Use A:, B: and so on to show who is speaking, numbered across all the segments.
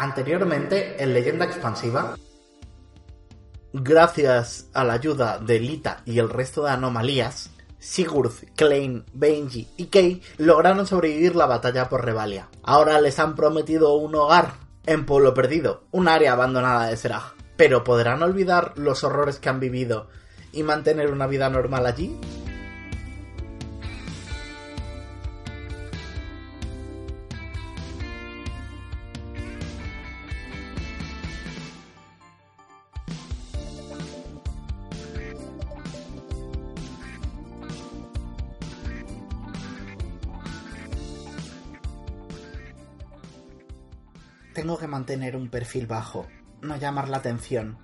A: Anteriormente, en Leyenda Expansiva, gracias a la ayuda de Lita y el resto de anomalías, Sigurd, Klein, Benji y Kei lograron sobrevivir la batalla por Revalia. Ahora les han prometido un hogar en Pueblo Perdido, un área abandonada de Seraj. Pero ¿podrán olvidar los horrores que han vivido y mantener una vida normal allí? Mantener un perfil bajo, no llamar la atención.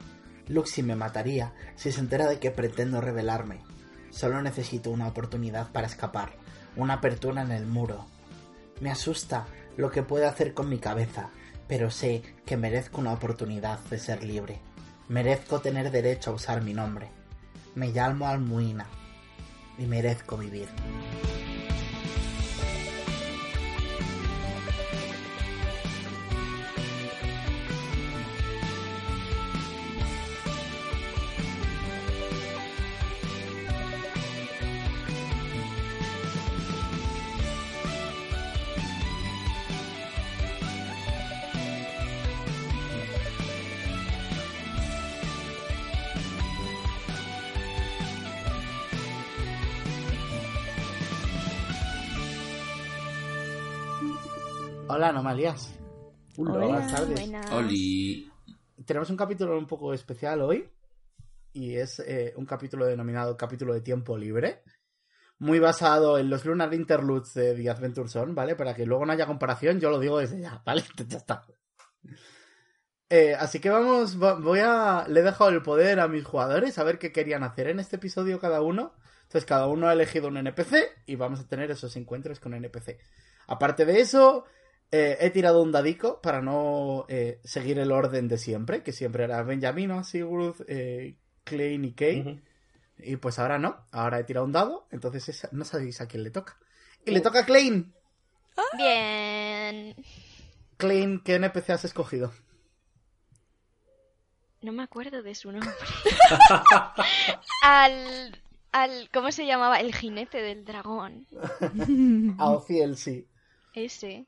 A: Luxi me mataría si se entera de que pretendo rebelarme. Solo necesito una oportunidad para escapar, una apertura en el muro. Me asusta lo que puede hacer con mi cabeza, pero sé que merezco una oportunidad de ser libre. Merezco tener derecho a usar mi nombre. Me llamo Almuina y merezco vivir. Hola, anomalías.
B: Hola.
A: Buenas tardes.
B: buenas.
C: Oli.
A: Tenemos un capítulo un poco especial hoy. Y es eh, un capítulo denominado Capítulo de Tiempo Libre. Muy basado en los Lunar Interludes de The Adventure Zone, ¿vale? Para que luego no haya comparación, yo lo digo desde ya, ¿vale? Ya está. Eh, así que vamos, va- voy a... Le he dejado el poder a mis jugadores a ver qué querían hacer en este episodio cada uno. Entonces cada uno ha elegido un NPC y vamos a tener esos encuentros con NPC. Aparte de eso, eh, he tirado un dadico para no eh, seguir el orden de siempre, que siempre era Benjamino, Sigurd, eh, Klein y Kay. Y pues ahora no, ahora he tirado un dado, entonces esa- no sabéis a quién le toca. Y le toca a Klein.
B: Bien.
A: Klein, ¿qué NPC has escogido?
B: No me acuerdo de su nombre. al, al. ¿Cómo se llamaba? El jinete del dragón.
A: A Ociel, sí.
B: Ese.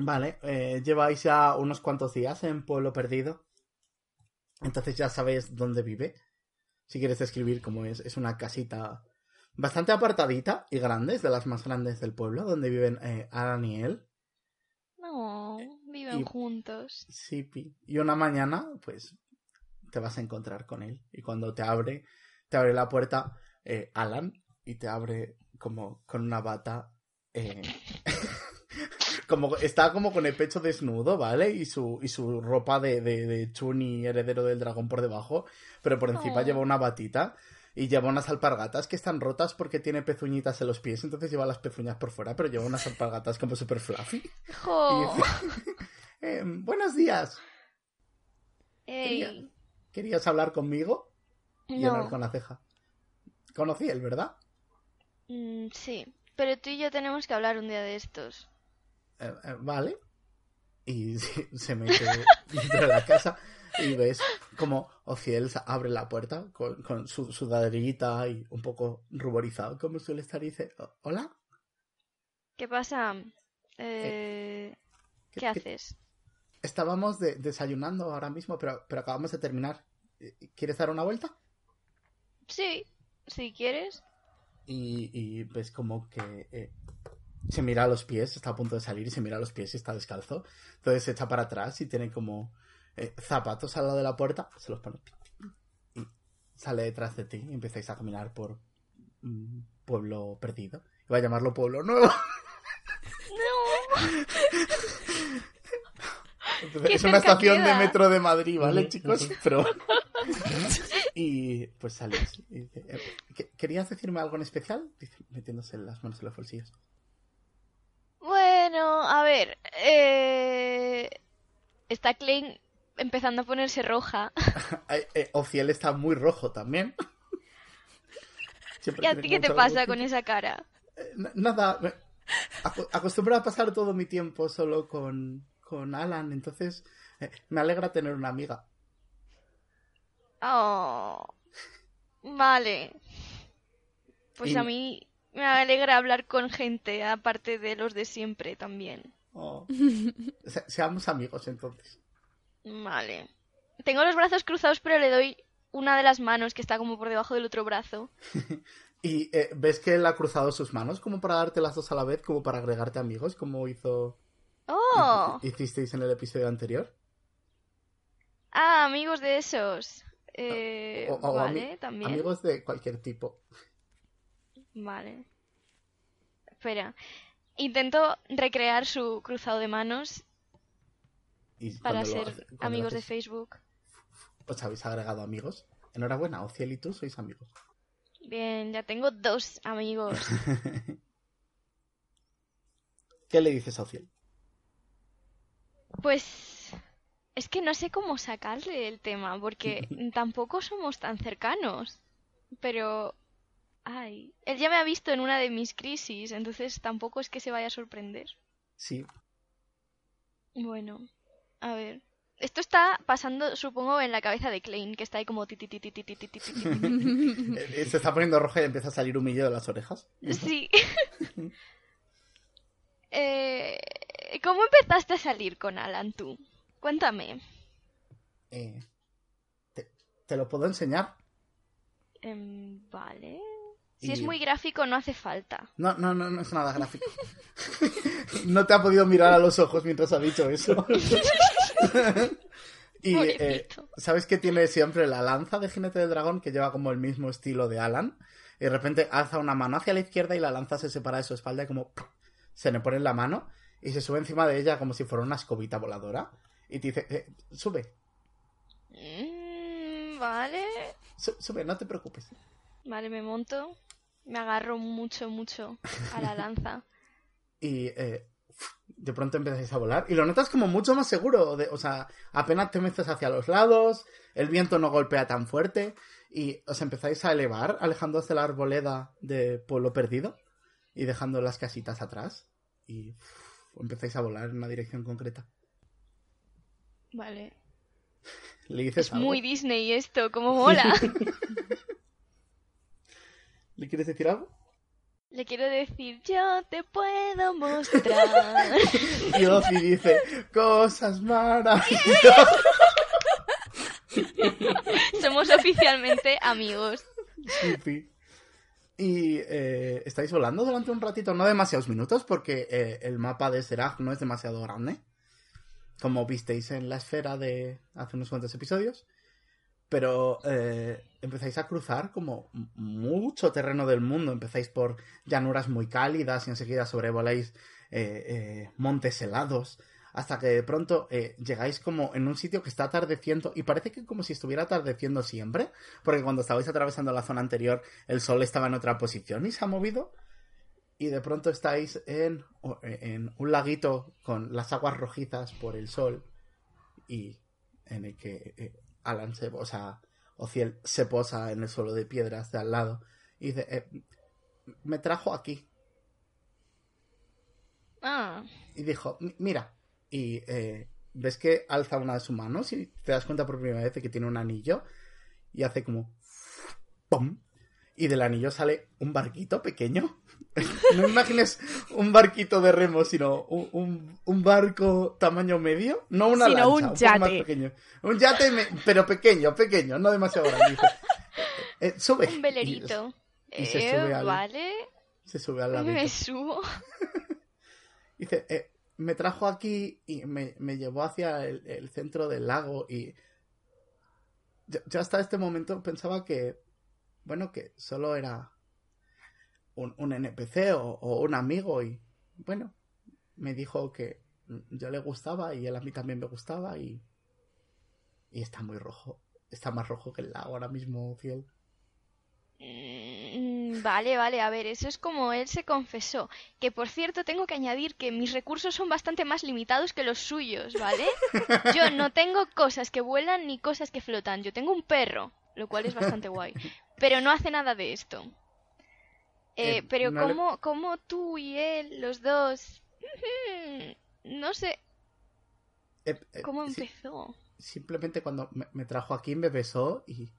A: Vale, eh, lleváis ya unos cuantos días en Pueblo Perdido. Entonces ya sabéis dónde vive. Si quieres describir cómo es, es una casita bastante apartadita y grande, es de las más grandes del pueblo, donde viven eh, Alan y él.
B: No, viven
A: Y-
B: juntos.
A: Sí. Y una mañana, pues, te vas a encontrar con él. Y cuando te abre, te abre la puerta eh, Alan y te abre como con una bata. eh, como está como con el pecho desnudo, ¿vale? Y su, y su ropa de, de, de Chuni, heredero del dragón, por debajo. Pero por encima
B: Oh.
A: lleva una batita. Y lleva unas alpargatas que están rotas porque tiene pezuñitas en los pies, entonces lleva las pezuñas por fuera, pero lleva unas alpargatas como super fluffy.
B: ¡Jo!
A: Y dice, "Eh, buenos días. ¿Querías hablar conmigo? Y hablar con la ceja. Conocí él, ¿verdad?
B: Mm, sí. Pero tú y yo tenemos que hablar un día de estos.
A: Eh, eh, vale. Y se, mete dentro de la casa y ves como Ociel abre la puerta con, con su sudadrillita y un poco ruborizado, como suele estar, y dice, "Oh, ¿Hola?
B: ¿Qué pasa? Eh, ¿Qué haces?
A: Estábamos de- desayunando ahora mismo, pero, pero acabamos de terminar. ¿Quieres dar una vuelta?
B: Sí, si quieres.
A: Y, y ves como que eh, se mira a los pies, está a punto de salir y se mira a los pies y está descalzo. Entonces se echa para atrás y tiene como eh, zapatos al lado de la puerta, se los pone y sale detrás de ti y empezáis a caminar por un pueblo perdido. Iba a llamarlo pueblo nuevo.
B: No.
A: Entonces, es una estación de metro de Madrid, ¿vale, chicos? Pero... y pues sales. y dice, eh, ¿qué- ¿Querías decirme algo en especial? Dice, metiéndose las manos en los bolsillos.
B: Bueno, a ver. Eh... Está Klein empezando a ponerse roja.
A: Eh, eh, Ociel está muy rojo también. Siempre
B: ¿Y a ti qué te pasa con esa cara?
A: Eh, Nada, acostumbro a pasar todo mi tiempo solo con, con Alan, entonces Eh, Me alegra tener una amiga.
B: Oh. Vale. Pues
A: Y-
B: a mí me alegra hablar con gente, aparte de los de siempre también.
A: Oh. Se- seamos amigos entonces.
B: Vale. Tengo los brazos cruzados, pero le doy una de las manos que está como por debajo del otro brazo.
A: Y eh, ves que él ha cruzado sus manos como para darte las dos a la vez, como para agregarte amigos, como hizo
B: ¡Oh!
A: hicisteis en el episodio anterior.
B: Ah, amigos de esos. Eh,
A: O- o
B: vale,
A: ami-
B: también.
A: Amigos de cualquier tipo.
B: Vale. Espera. Intento recrear su cruzado de manos
A: Y
B: para ser
A: hace-
B: amigos de Facebook.
A: Os habéis agregado amigos. Enhorabuena, Ociel y tú sois amigos.
B: Bien, ya tengo dos amigos.
A: ¿Qué le dices a Ociel?
B: Pues es que no sé cómo sacarle el tema, porque tampoco somos tan cercanos. Pero... Ay, él ya me ha visto en una de mis crisis, entonces tampoco es que se vaya a sorprender.
A: Sí.
B: Bueno, a ver. Esto está pasando, supongo, en la cabeza de Klein, que está ahí como ti ti ti ti ti ti ti ti ti, ti.
A: Eh, Se está poniendo roja y empieza a salir humillo de las orejas.
B: Sí. Eh, ¿Cómo empezaste a salir con Alan tú? Cuéntame.
A: Eh, te, te lo puedo enseñar?
B: Em, vale. Si
A: Y-
B: es muy gráfico, no hace falta.
A: No, no, no, no es nada gráfico. no te ha podido mirar a los ojos mientras ha dicho eso. y eh, sabes que tiene siempre la lanza de jinete del dragón que lleva como el mismo estilo de Alan. Y de repente alza una mano hacia la izquierda y la lanza se separa de su espalda y como se le pone en la mano y se sube encima de ella como si fuera una escobita voladora. Y te dice, eh, sube,
B: Mm, vale.
A: su- sube, no te preocupes.
B: Vale, me monto. Me agarro mucho, mucho a la lanza.
A: y eh, de pronto empezáis a volar y lo notas como mucho más seguro, de- o sea, apenas te metes hacia los lados, el viento no golpea tan fuerte y os empezáis a elevar alejándoos de la arboleda de Pueblo Perdido y dejando las casitas atrás y empezáis a volar en una dirección concreta.
B: Vale.
A: ¿Le dices
B: Es
A: algo?
B: muy Disney esto, como mola.
A: ¿Le quieres decir algo?
B: Le quiero decir, yo te puedo mostrar.
A: Y Ozzy dice, cosas maravillosas.
B: Somos oficialmente amigos.
A: Creepy. Y eh, estáis volando durante un ratito, no demasiados minutos, porque eh, el mapa de Serag no es demasiado grande, como visteis en la esfera de hace unos cuantos episodios. Pero eh, empezáis a cruzar como mucho terreno del mundo. Empezáis por llanuras muy cálidas y enseguida sobrevoláis eh, eh, montes helados. Hasta que de pronto llegáis como en un sitio que está atardeciendo y parece que como si estuviera atardeciendo siempre, porque cuando estabais atravesando la zona anterior el sol estaba en otra posición y se ha movido. Y de pronto estáis en, en un laguito con las aguas rojizas por el sol y en el que Alan se, o sea, Ociel se posa en el suelo de piedras de al lado y dice, eh, me trajo aquí.
B: Ah,
A: Y dijo, "Mi- mira, y eh, ves que alza una de sus manos y te das cuenta por primera vez de que tiene un anillo y hace como ¡pum! Y del anillo sale un barquito pequeño. no imagines un barquito de remo, sino un, un- un barco tamaño medio. No una
C: Sino
A: lancha,
C: un
A: un, más
C: yate.
A: pequeño. Un yate, me- pero pequeño, pequeño, no demasiado grande. "Eh, sube.
B: un velerito.
A: y se
B: Eh,
A: sube al-
B: Vale,
A: Y se sube al ladito.
B: me subo.
A: Dice, eh, me trajo aquí y me, me llevó hacia el, el centro del lago y yo, yo hasta este momento pensaba que, bueno, que solo era un, un NPC o, o un amigo y, bueno, me dijo que yo le gustaba y él a mí también me gustaba y, y está muy rojo. Está más rojo que el lago ahora mismo, Fiel.
B: Mm, Vale, vale, a ver, eso es como él se confesó. Que por cierto, tengo que añadir que mis recursos son bastante más limitados que los suyos, ¿vale? Yo no tengo cosas que vuelan ni cosas que flotan. Yo tengo un perro, lo cual es bastante guay. Pero no hace nada de esto. Eh,
A: Eh,
B: pero
A: no le-
B: como tú y él, los dos... No sé.
A: Eh, eh,
B: ¿Cómo empezó?
A: simplemente cuando me, me trajo aquí me besó y,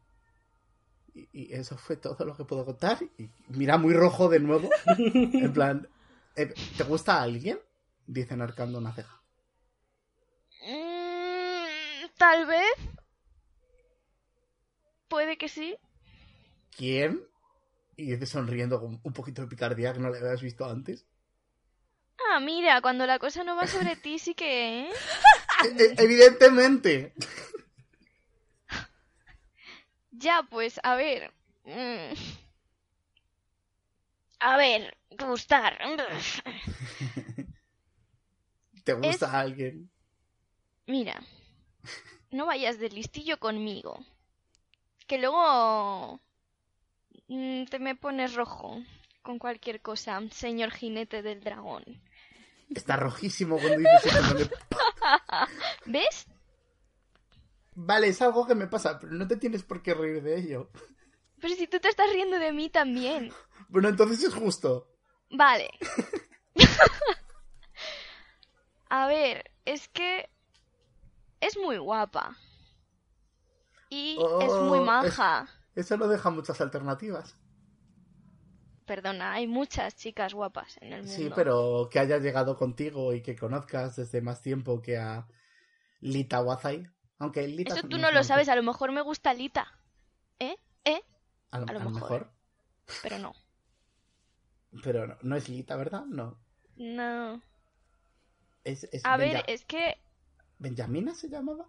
A: y. y eso fue todo lo que puedo contar. Y mira muy rojo de nuevo. en plan. eh, ¿Te gusta alguien? Dice enarcando una ceja.
B: Mm, Tal vez. Puede que sí.
A: ¿Quién? Y dice sonriendo con un poquito de picardía que no le habías visto antes.
B: Ah, mira, cuando la cosa no va sobre ti sí que... ¿eh?
A: E- e- evidentemente.
B: Ya, pues, a ver. mm. A ver, gustar.
A: ¿Te gusta alguien?
B: Mira, no vayas de listillo conmigo. Que luego te me pones rojo con cualquier cosa, señor jinete del dragón.
A: Está rojísimo cuando dices eso. le-
B: ¿Ves?
A: Vale, es algo que me pasa, pero no te tienes por qué reír de ello.
B: Pero si tú te estás riendo de mí también.
A: Bueno, entonces es justo.
B: Vale. A ver, es que es muy guapa. Y es muy
A: Oh,
B: maja.
A: Eso no deja muchas alternativas.
B: Perdona, hay muchas chicas guapas en el mundo.
A: Sí, pero que haya llegado contigo y que conozcas desde más tiempo que a Lita Wazai. Aunque Lita
B: Eso
A: es
B: tú
A: un
B: no lo sabes, a lo mejor me gusta Lita. ¿Eh? ¿Eh?
A: A lo,
B: a lo
A: a lo
B: mejor.
A: mejor.
B: Pero no.
A: Pero no, no es Lita, ¿verdad? No.
B: No.
A: Es, es
B: A ver,
A: Benja-
B: es que...
A: ¿Benjamina se llamaba?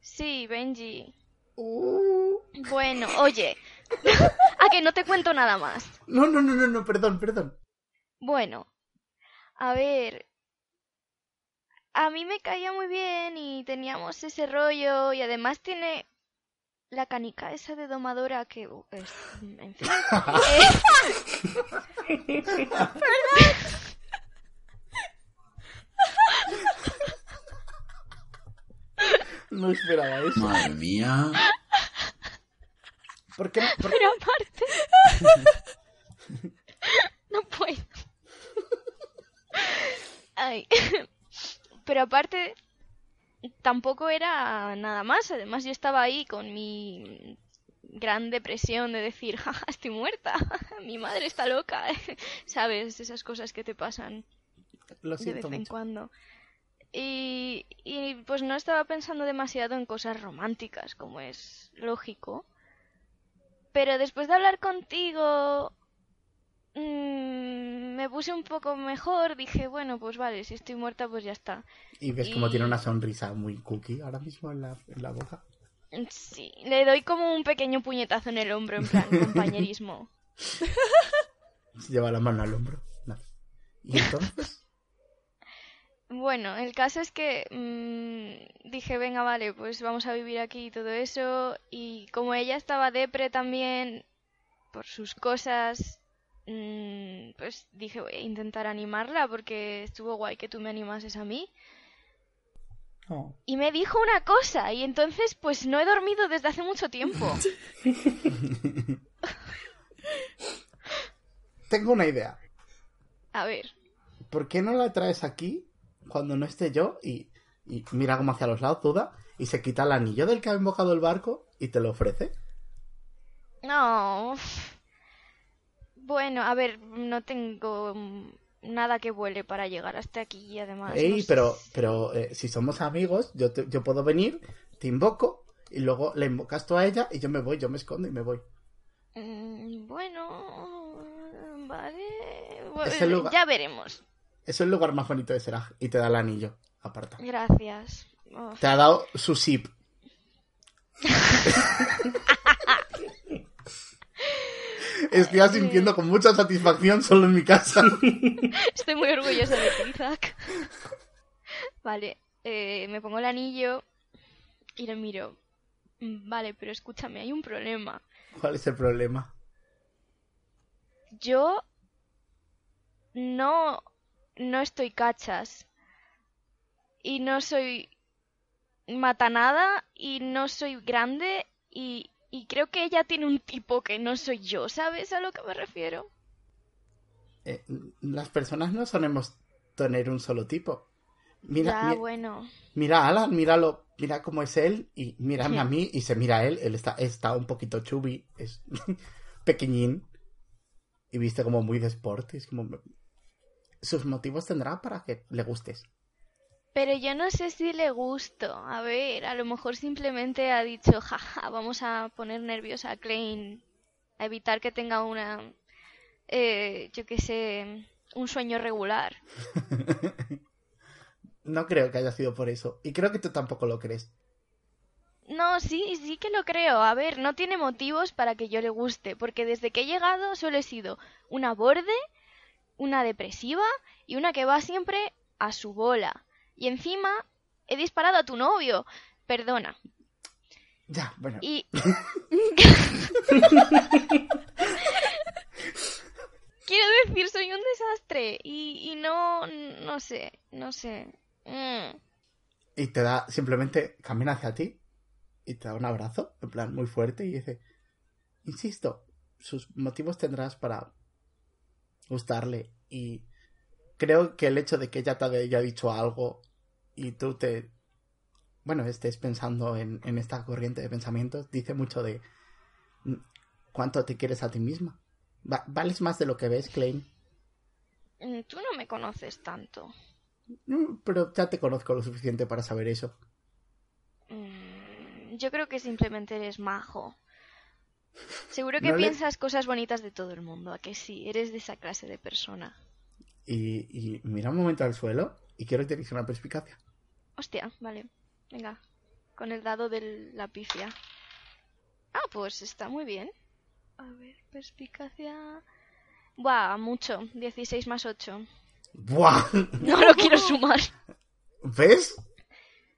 B: Sí, Benji.
A: Uh.
B: Bueno, oye. a que no te cuento nada más.
A: No, no, no, no, no, perdón, perdón.
B: Bueno, a ver. A mí me caía muy bien y teníamos ese rollo y además tiene la canica esa de domadora que... uh, es- en fin. Eh,
A: No esperaba eso.
C: Madre mía.
A: ¿Por qué? por-
B: pero aparte... no puedo. Ay. Pero aparte, tampoco era nada más. Además, yo estaba ahí con mi gran depresión de decir, jaja, estoy muerta, mi madre está loca. ¿Sabes? Esas cosas que te pasan
A: Lo
B: de vez en cuando. Y, y pues no estaba pensando demasiado en cosas románticas, como es lógico. Pero después de hablar contigo, mm, me puse un poco mejor. Dije, bueno, pues vale, si estoy muerta, pues ya está.
A: Y ves como
B: Y-
A: tiene una sonrisa muy cookie ahora mismo en la, en la boca.
B: Sí, le doy como un pequeño puñetazo en el hombro, en plan compañerismo.
A: Lleva la mano al hombro. No. Y entonces,
B: Bueno, el caso es que mm, dije, venga, vale, pues vamos a vivir aquí y todo eso. Y como ella estaba depre también por sus cosas, mm, pues dije, voy a intentar animarla porque estuvo guay que tú me animases a mí.
A: no.
B: Y me dijo una cosa y entonces pues no he dormido desde hace mucho tiempo.
A: tengo una idea.
B: A ver,
A: ¿Por qué no la traes aquí cuando no esté yo y, y mira como hacia los lados, duda, y se quita el anillo del que ha invocado el barco y te lo ofrece?
B: no. Bueno, a ver, no tengo mm, nada que vuele para llegar hasta aquí y además...
A: Ey,
B: no sé
A: pero, pero eh, si somos amigos, yo, te- yo puedo venir, te invoco y luego le invocas tú a ella y yo me voy, yo me escondo y me voy.
B: Mm, Bueno, vale. Ya veremos.
A: Es el lugar más bonito de Seraj y te da el anillo, aparta.
B: Gracias.
A: Te ha dado su sip. Estoy asintiendo con mucha satisfacción solo en mi casa.
B: Estoy muy orgullosa de ti, Zack. Vale, eh, me pongo el anillo y le miro. Mm, Vale, pero escúchame, hay un problema.
A: ¿Cuál es el problema?
B: Yo no, no estoy cachas. Y no soy matanada y no soy grande y, y creo que ella tiene un tipo que no soy yo, ¿sabes a lo que me refiero?
A: Eh, las personas no solemos tener un solo tipo. Mira,
B: ya,
A: mi-
B: bueno.
A: mira a Alan, míralo, mira cómo es él y mírame a mí y se mira a él. Él está, está un poquito chubby, es pequeñín y viste como muy de sport. es como... Sus motivos tendrá para que le gustes.
B: Pero yo no sé si le gusto. A ver, a lo mejor simplemente ha dicho, jaja, vamos a poner nerviosa a Klein. A evitar que tenga una. Eh, yo qué sé. Un sueño regular.
A: No creo que haya sido por eso. Y creo que tú tampoco lo crees.
B: No, sí, sí que lo creo. A ver, no tiene motivos para que yo le guste. Porque desde que he llegado solo he sido una borde, una depresiva y una que va siempre a su bola. Y encima he disparado a tu novio. Perdona.
A: Ya, bueno.
B: Y. Quiero decir, soy un desastre. Y, y no. No sé. No sé. Mm.
A: Y te da, simplemente camina hacia ti y te da un abrazo, en plan muy fuerte, y dice, insisto, sus motivos tendrás para gustarle. Y creo que el hecho de que ella te haya dicho algo y tú te, bueno, estés pensando en, en esta corriente de pensamientos, dice mucho de cuánto te quieres a ti misma. Va- vales más de lo que ves, Klein.
B: Mm, Tú no me conoces tanto.
A: Pero ya te conozco lo suficiente para saber eso.
B: Mm, Yo creo que simplemente eres majo. Seguro que
A: No le-
B: piensas cosas bonitas de todo el mundo, a que sí, eres de esa clase de persona.
A: Y, y mira un momento al suelo y quiero que te una perspicacia.
B: Hostia, vale. Venga, con el dado de la pifia. Ah, pues está muy bien. A ver, perspicacia. Buah, mucho. 16 más 8.
A: ¡Buah!
B: No lo quiero sumar.
A: ¿Ves?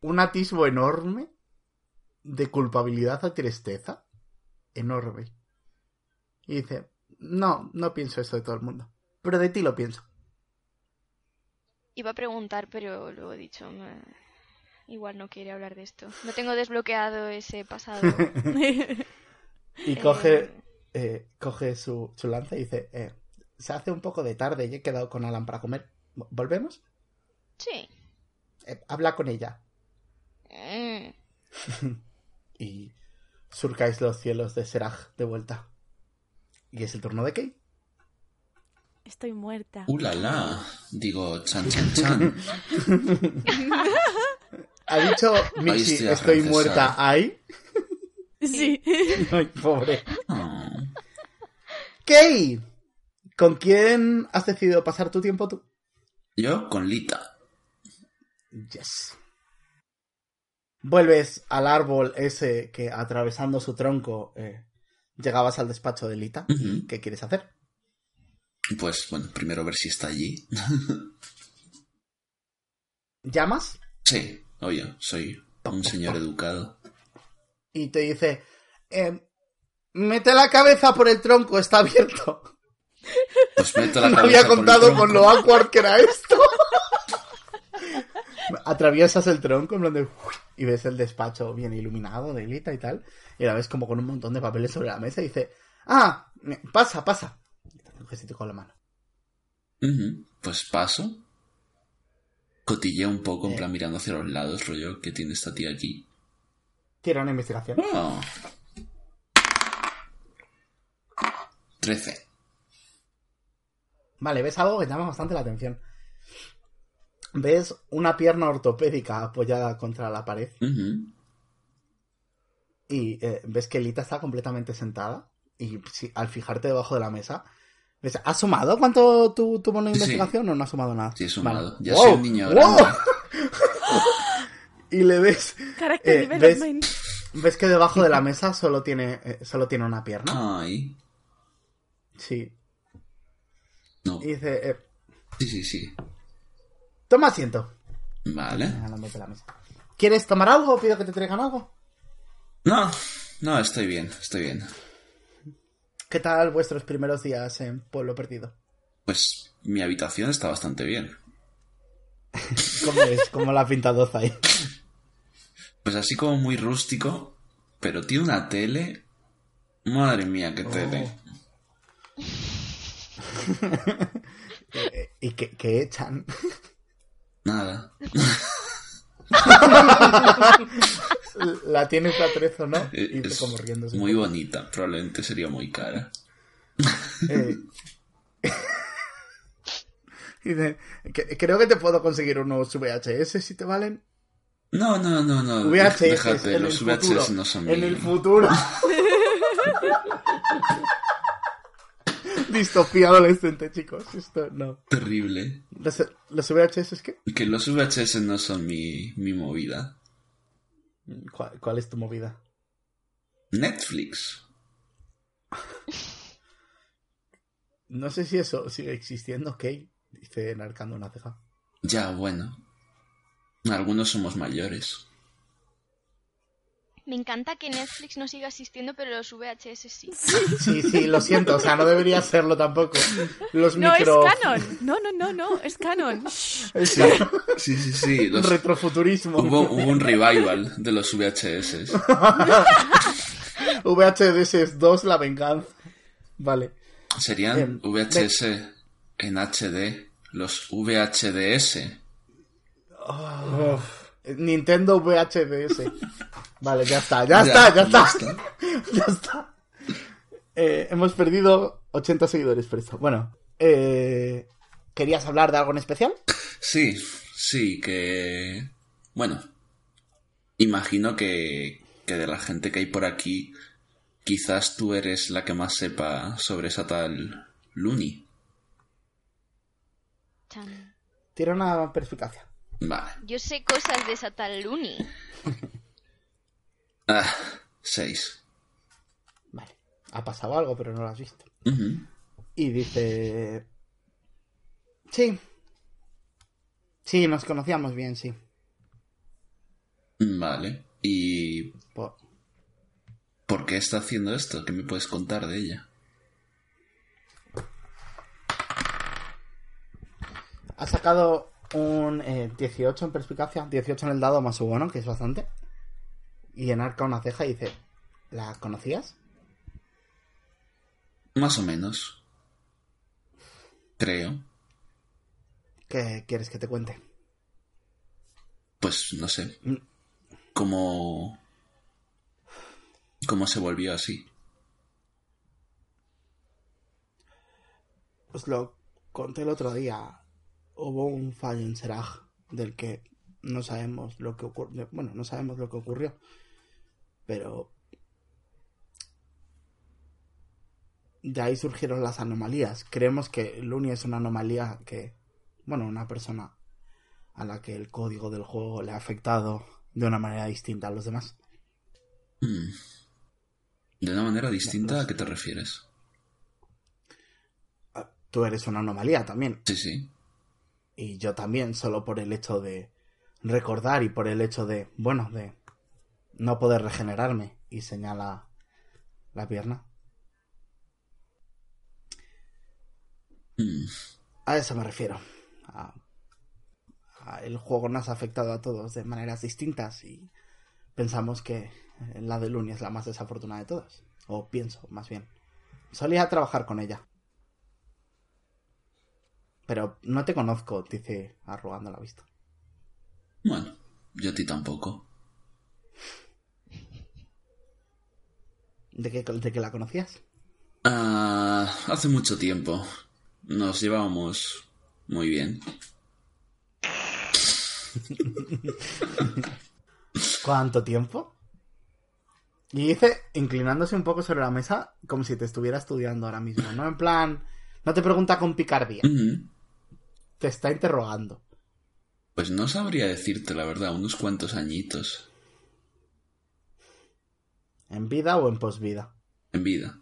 A: Un atisbo enorme de culpabilidad a tristeza. Enorme. Y dice, no, no pienso eso de todo el mundo. Pero de ti lo pienso.
B: Iba a preguntar, pero luego he dicho. "Meh, Igual no quiere hablar de esto. No tengo desbloqueado ese pasado.
A: Y
B: Eh,
A: coge, eh, coge su, su lanza y dice, eh, se hace un poco de tarde y he quedado con Alan para comer. ¿Volvemos?
B: Sí.
A: Eh, habla con ella.
B: Mm.
A: Y surcáis los cielos de Seraj de vuelta. Y es el turno de Kate.
C: Estoy muerta.
D: ¡Uh, la, la! Digo, chan, chan, chan.
A: Ha dicho Mixi,
D: estoy a
A: estoy
D: francesa.
A: muerta ahí.
C: Sí.
A: Ay, pobre.
D: Oh.
A: Kay, ¿con quién has decidido pasar tu tiempo tú?
D: Yo con Lita.
A: Yes. Vuelves al árbol ese que atravesando su tronco eh, llegabas al despacho de Lita. ¿Qué quieres hacer?
D: Pues bueno, primero ver si está allí.
A: Llamas
D: Sí, oye, soy un señor educado.
A: y te dice, eh, mete la cabeza por el tronco, está abierto.
D: Pues meto la
A: No
D: cabeza
A: había
D: por el
A: contado
D: tronco.
A: con lo awkward que era esto. Atraviesas el tronco en plan de, y ves el despacho bien iluminado de Lita y tal. Y la ves como con un montón de papeles sobre la mesa y dice, ah, pasa, pasa. Y te hace un gestito con la mano.
D: Pues paso. Cotilleo un poco, en
A: Eh.
D: plan mirando hacia los lados, rollo, que tiene esta tía aquí?
A: Tira una investigación.
D: Oh. 13.
A: Vale, ves algo que llama bastante la atención. Ves una pierna ortopédica apoyada contra la pared y eh, ves que Lita está completamente sentada y si- al fijarte debajo de la mesa, ves, ¿has sumado cuánto tu, tuvo una
D: Sí.
A: investigación o no has sumado nada?
D: Sí, he sumado.
A: Vale.
D: Ya
A: ¡Wow!
D: soy un niño
A: ¡Wow! y le ves, Eh, ¿ves? ves que debajo de la mesa solo tiene, eh, solo tiene una pierna.
D: Ay.
A: Sí.
D: No.
A: Y dice, eh,
D: Sí, sí, sí.
A: Toma asiento.
D: Vale.
A: Ah, la mesa. ¿Quieres tomar algo o pido que te traigan algo?
D: No, no, estoy bien, estoy bien.
A: ¿Qué tal vuestros primeros días en Pueblo Perdido?
D: Pues mi habitación está bastante bien.
A: ¿Cómo es? ¿Cómo la ha pintado Zai?
D: Pues así como muy rústico, pero tiene una tele. Madre mía, qué tele.
A: Eh, ¿Y qué, qué echan?
D: Nada.
A: La tienes a trezo, ¿no? Y
D: Eh, Es
A: dice como riéndose.
D: muy bonita, probablemente sería muy cara.
A: Eh, dice, "Que- creo que te puedo conseguir unos VHS si te valen.
D: No, no, no, no.
A: VHS,
D: Déjate,
A: en
D: los
A: el
D: VHS
A: futuro.
D: no son
A: En el futuro. Distopía adolescente, chicos. Esto no.
D: Terrible.
A: ¿Los, los VHS es qué?
D: Que los VHS no son mi, mi movida.
A: ¿Cuál, cuál es tu movida?
D: Netflix.
A: No sé si eso sigue existiendo, ok. Dice enarcando una ceja.
D: Ya, bueno. Algunos somos mayores.
B: Me encanta que Netflix no siga existiendo, pero los VHS sí.
A: Sí, sí, lo siento, o sea, no debería serlo tampoco. Los
C: No,
A: micro...
C: es canon. No, no, no, no, es canon.
D: Sí, sí, sí. Los...
A: Retrofuturismo.
D: Hubo, hubo un revival de los VHS.
A: VHS 2, la venganza. Vale.
D: Serían
A: Em,
D: VHS en HD. Los VHDS.
A: Uf. Nintendo VHDS. Vale, ya está, ya, está, ya está. Ya está. Eh, hemos perdido 80 seguidores por esto. Bueno, eh, ¿querías hablar de algo en especial?
D: Sí, sí, que... Bueno, imagino que, que de la gente que hay por aquí, quizás tú eres la que más sepa sobre esa tal Looney.
B: Chan.
A: Tira una perspicacia.
D: Vale.
B: Yo sé cosas de esa tal Looney.
D: Ah, seis.
A: Vale. Ha pasado algo, pero no lo has visto. Y dice... Sí. Sí, nos conocíamos bien, sí.
D: Vale. ¿Y
A: Po-
D: por qué está haciendo esto? ¿Qué me puedes contar de ella?
A: Ha sacado un eh, 18 en perspicacia, 18 en el dado más su bono, que es bastante. Y enarca una ceja y dice, ¿la conocías?
D: Más o menos. Creo.
A: ¿Qué quieres que te cuente?
D: Pues no sé.
A: Mm.
D: ¿Cómo... ¿Cómo se volvió así?
A: Pues lo conté el otro día. Hubo un fallo en Seraj del que no sabemos lo que ocurrió. Bueno, no sabemos lo que ocurrió. Pero de ahí surgieron las anomalías. Creemos que Luni es una anomalía que, bueno, una persona a la que el código del juego le ha afectado de una manera distinta a los demás.
D: Mm. ¿De una manera distinta a qué te refieres?
A: Ah, Tú eres una anomalía también.
D: Sí, sí.
A: Y yo también, solo por el hecho de recordar y por el hecho de, bueno, de no poder regenerarme. Y señala la pierna.
D: Mm.
A: A eso me refiero. A- a el juego nos ha afectado a todos de maneras distintas y pensamos que la de Luni es la más desafortunada de todas. O pienso, más bien. Solía trabajar con ella. Pero no te conozco, dice arrugando la vista.
D: Bueno, yo a ti tampoco.
A: ¿De qué, de qué la conocías?
D: Ah, hace mucho tiempo. Nos llevábamos muy bien.
A: ¿Cuánto tiempo? Y dice, inclinándose un poco sobre la mesa, como si te estuviera estudiando ahora mismo. No en plan, no te pregunta con picardía. Te está interrogando.
D: Pues no sabría decirte la verdad, unos cuantos añitos.
A: ¿En vida o en posvida?
D: En vida.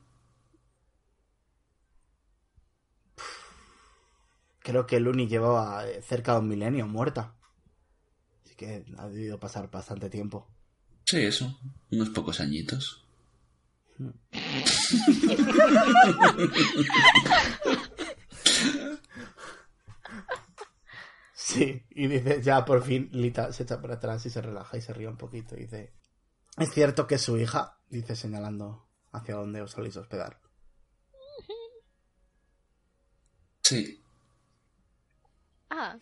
A: Creo que Luni llevaba eh, cerca de un milenio muerta. Así que ha debido pasar bastante tiempo.
D: Sí, eso. Unos pocos añitos.
A: Sí, y dice, ya por fin, Lita se echa para atrás y se relaja y se ríe un poquito. Y dice, es cierto que es su hija, dice señalando hacia donde os soléis hospedar.
D: Sí.
B: Ah,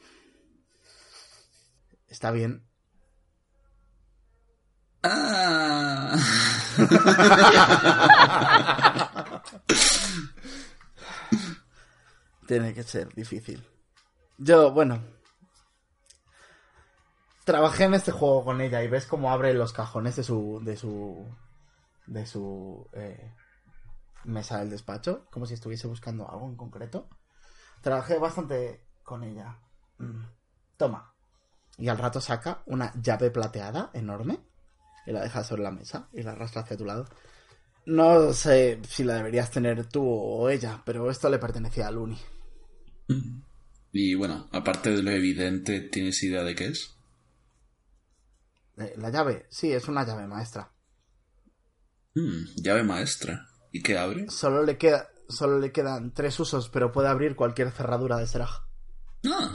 A: Está bien.
D: Ah.
A: Tiene que ser difícil. Yo, bueno. Trabajé en este juego con ella y ves cómo abre los cajones de su. de su. de su. eh, mesa del despacho. Como si estuviese buscando algo en concreto. Trabajé bastante con ella. Mm. Toma. Y al rato saca una llave plateada enorme. Y la deja sobre la mesa. Y la arrastra hacia tu lado. No sé si la deberías tener tú o ella, pero esto le pertenecía a Luni.
D: Y bueno, aparte de lo evidente, ¿tienes idea de qué es?
A: Eh, La llave, sí, es una llave maestra.
D: Hmm, llave maestra. ¿Y qué abre?
A: Solo le queda, solo le quedan tres usos, pero puede abrir cualquier cerradura de Seraj.
D: Ah.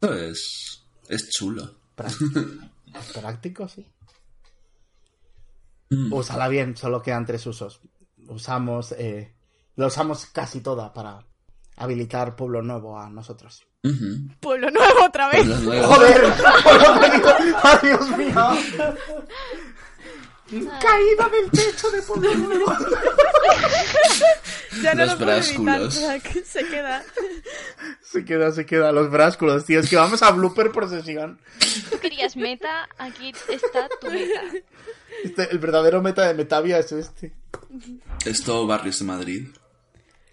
D: Esto es. es chulo.
A: Práctico, práctico, sí.
D: Mm.
A: Úsala bien, solo quedan tres usos. Usamos, eh, la usamos casi toda para habilitar Pueblo Nuevo a nosotros.
D: Ujú.
C: Pueblo nuevo otra vez.
D: Nuevo.
A: ¡Joder! ¡Ay, Dios mío! Caída del techo de Pueblo Nuevo.
C: Ya no
D: Los
C: lo puedo evitar.
D: brásculos.
C: Zack. Se queda.
A: Se queda, se queda. Los brásculos, tío. Es que vamos a blooper procesión.
B: Tú querías meta, aquí está tu meta.
A: Este, el verdadero meta de Metavia es este.
D: Esto, barrios de Madrid.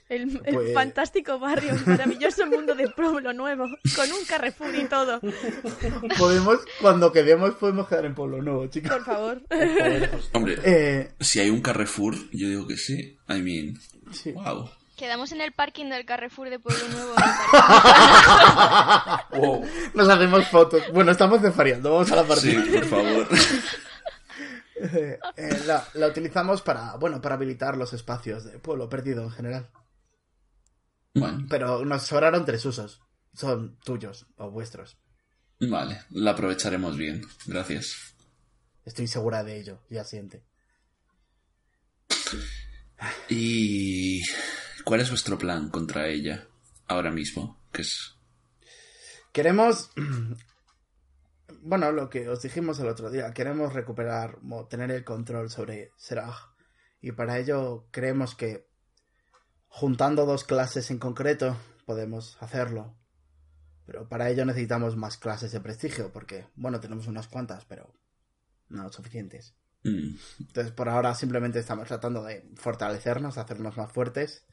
C: El, el
A: Pues-
C: fantástico barrio, el maravilloso mundo de Pueblo Nuevo, con un Carrefour y todo.
A: Podemos, cuando quedemos, podemos quedar en Pueblo Nuevo, chicos.
C: Por favor.
D: Hombre,
A: Eh,
D: si hay un Carrefour, yo digo que sí. I mean,
A: sí.
D: wow.
B: Quedamos en el parking del Carrefour de Pueblo Nuevo.
D: Wow.
A: Nos hacemos fotos. Bueno, estamos desvariando. Vamos a la
D: Sí,
A: partida.
D: por favor.
A: Eh, eh, la, la utilizamos para, bueno, para habilitar los espacios de Pueblo Perdido en general.
D: Bueno,
A: Pero nos sobraron tres usos. Son tuyos o vuestros.
D: vale, la aprovecharemos bien. Gracias.
A: Estoy segura de ello. Ya siente.
D: ¿Y cuál es vuestro plan contra ella ahora mismo? Que es
A: Queremos. Bueno, lo que os dijimos el otro día. Queremos recuperar o tener el control sobre Seraj. Y para ello creemos que juntando dos clases en concreto podemos hacerlo. Pero para ello necesitamos más clases de prestigio. Porque, bueno, tenemos unas cuantas, pero no suficientes.
D: Mm,
A: Entonces, por ahora simplemente estamos tratando de fortalecernos, hacernos más fuertes.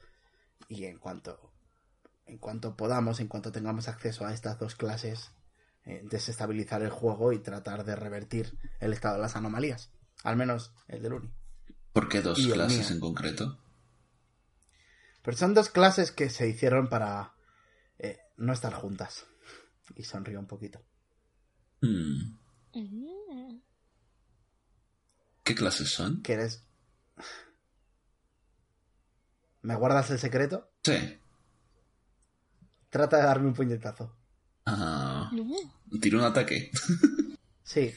A: Y en cuanto, en cuanto podamos, en cuanto tengamos acceso a estas dos clases, eh, desestabilizar el juego y tratar de revertir el estado de las anomalías. Al menos el del Uni.
D: ¿Por qué dos
A: Y
D: clases en concreto?
A: Pero son dos clases que se hicieron para eh, no estar juntas. Y sonrío un poquito.
D: Mm,
B: Mm.
D: ¿Qué clases son?
A: ¿Quieres? ¿Me guardas el secreto?
D: Sí.
A: Trata de darme un puñetazo.
D: Ah,
B: No.
D: tiro un ataque.
A: Sí.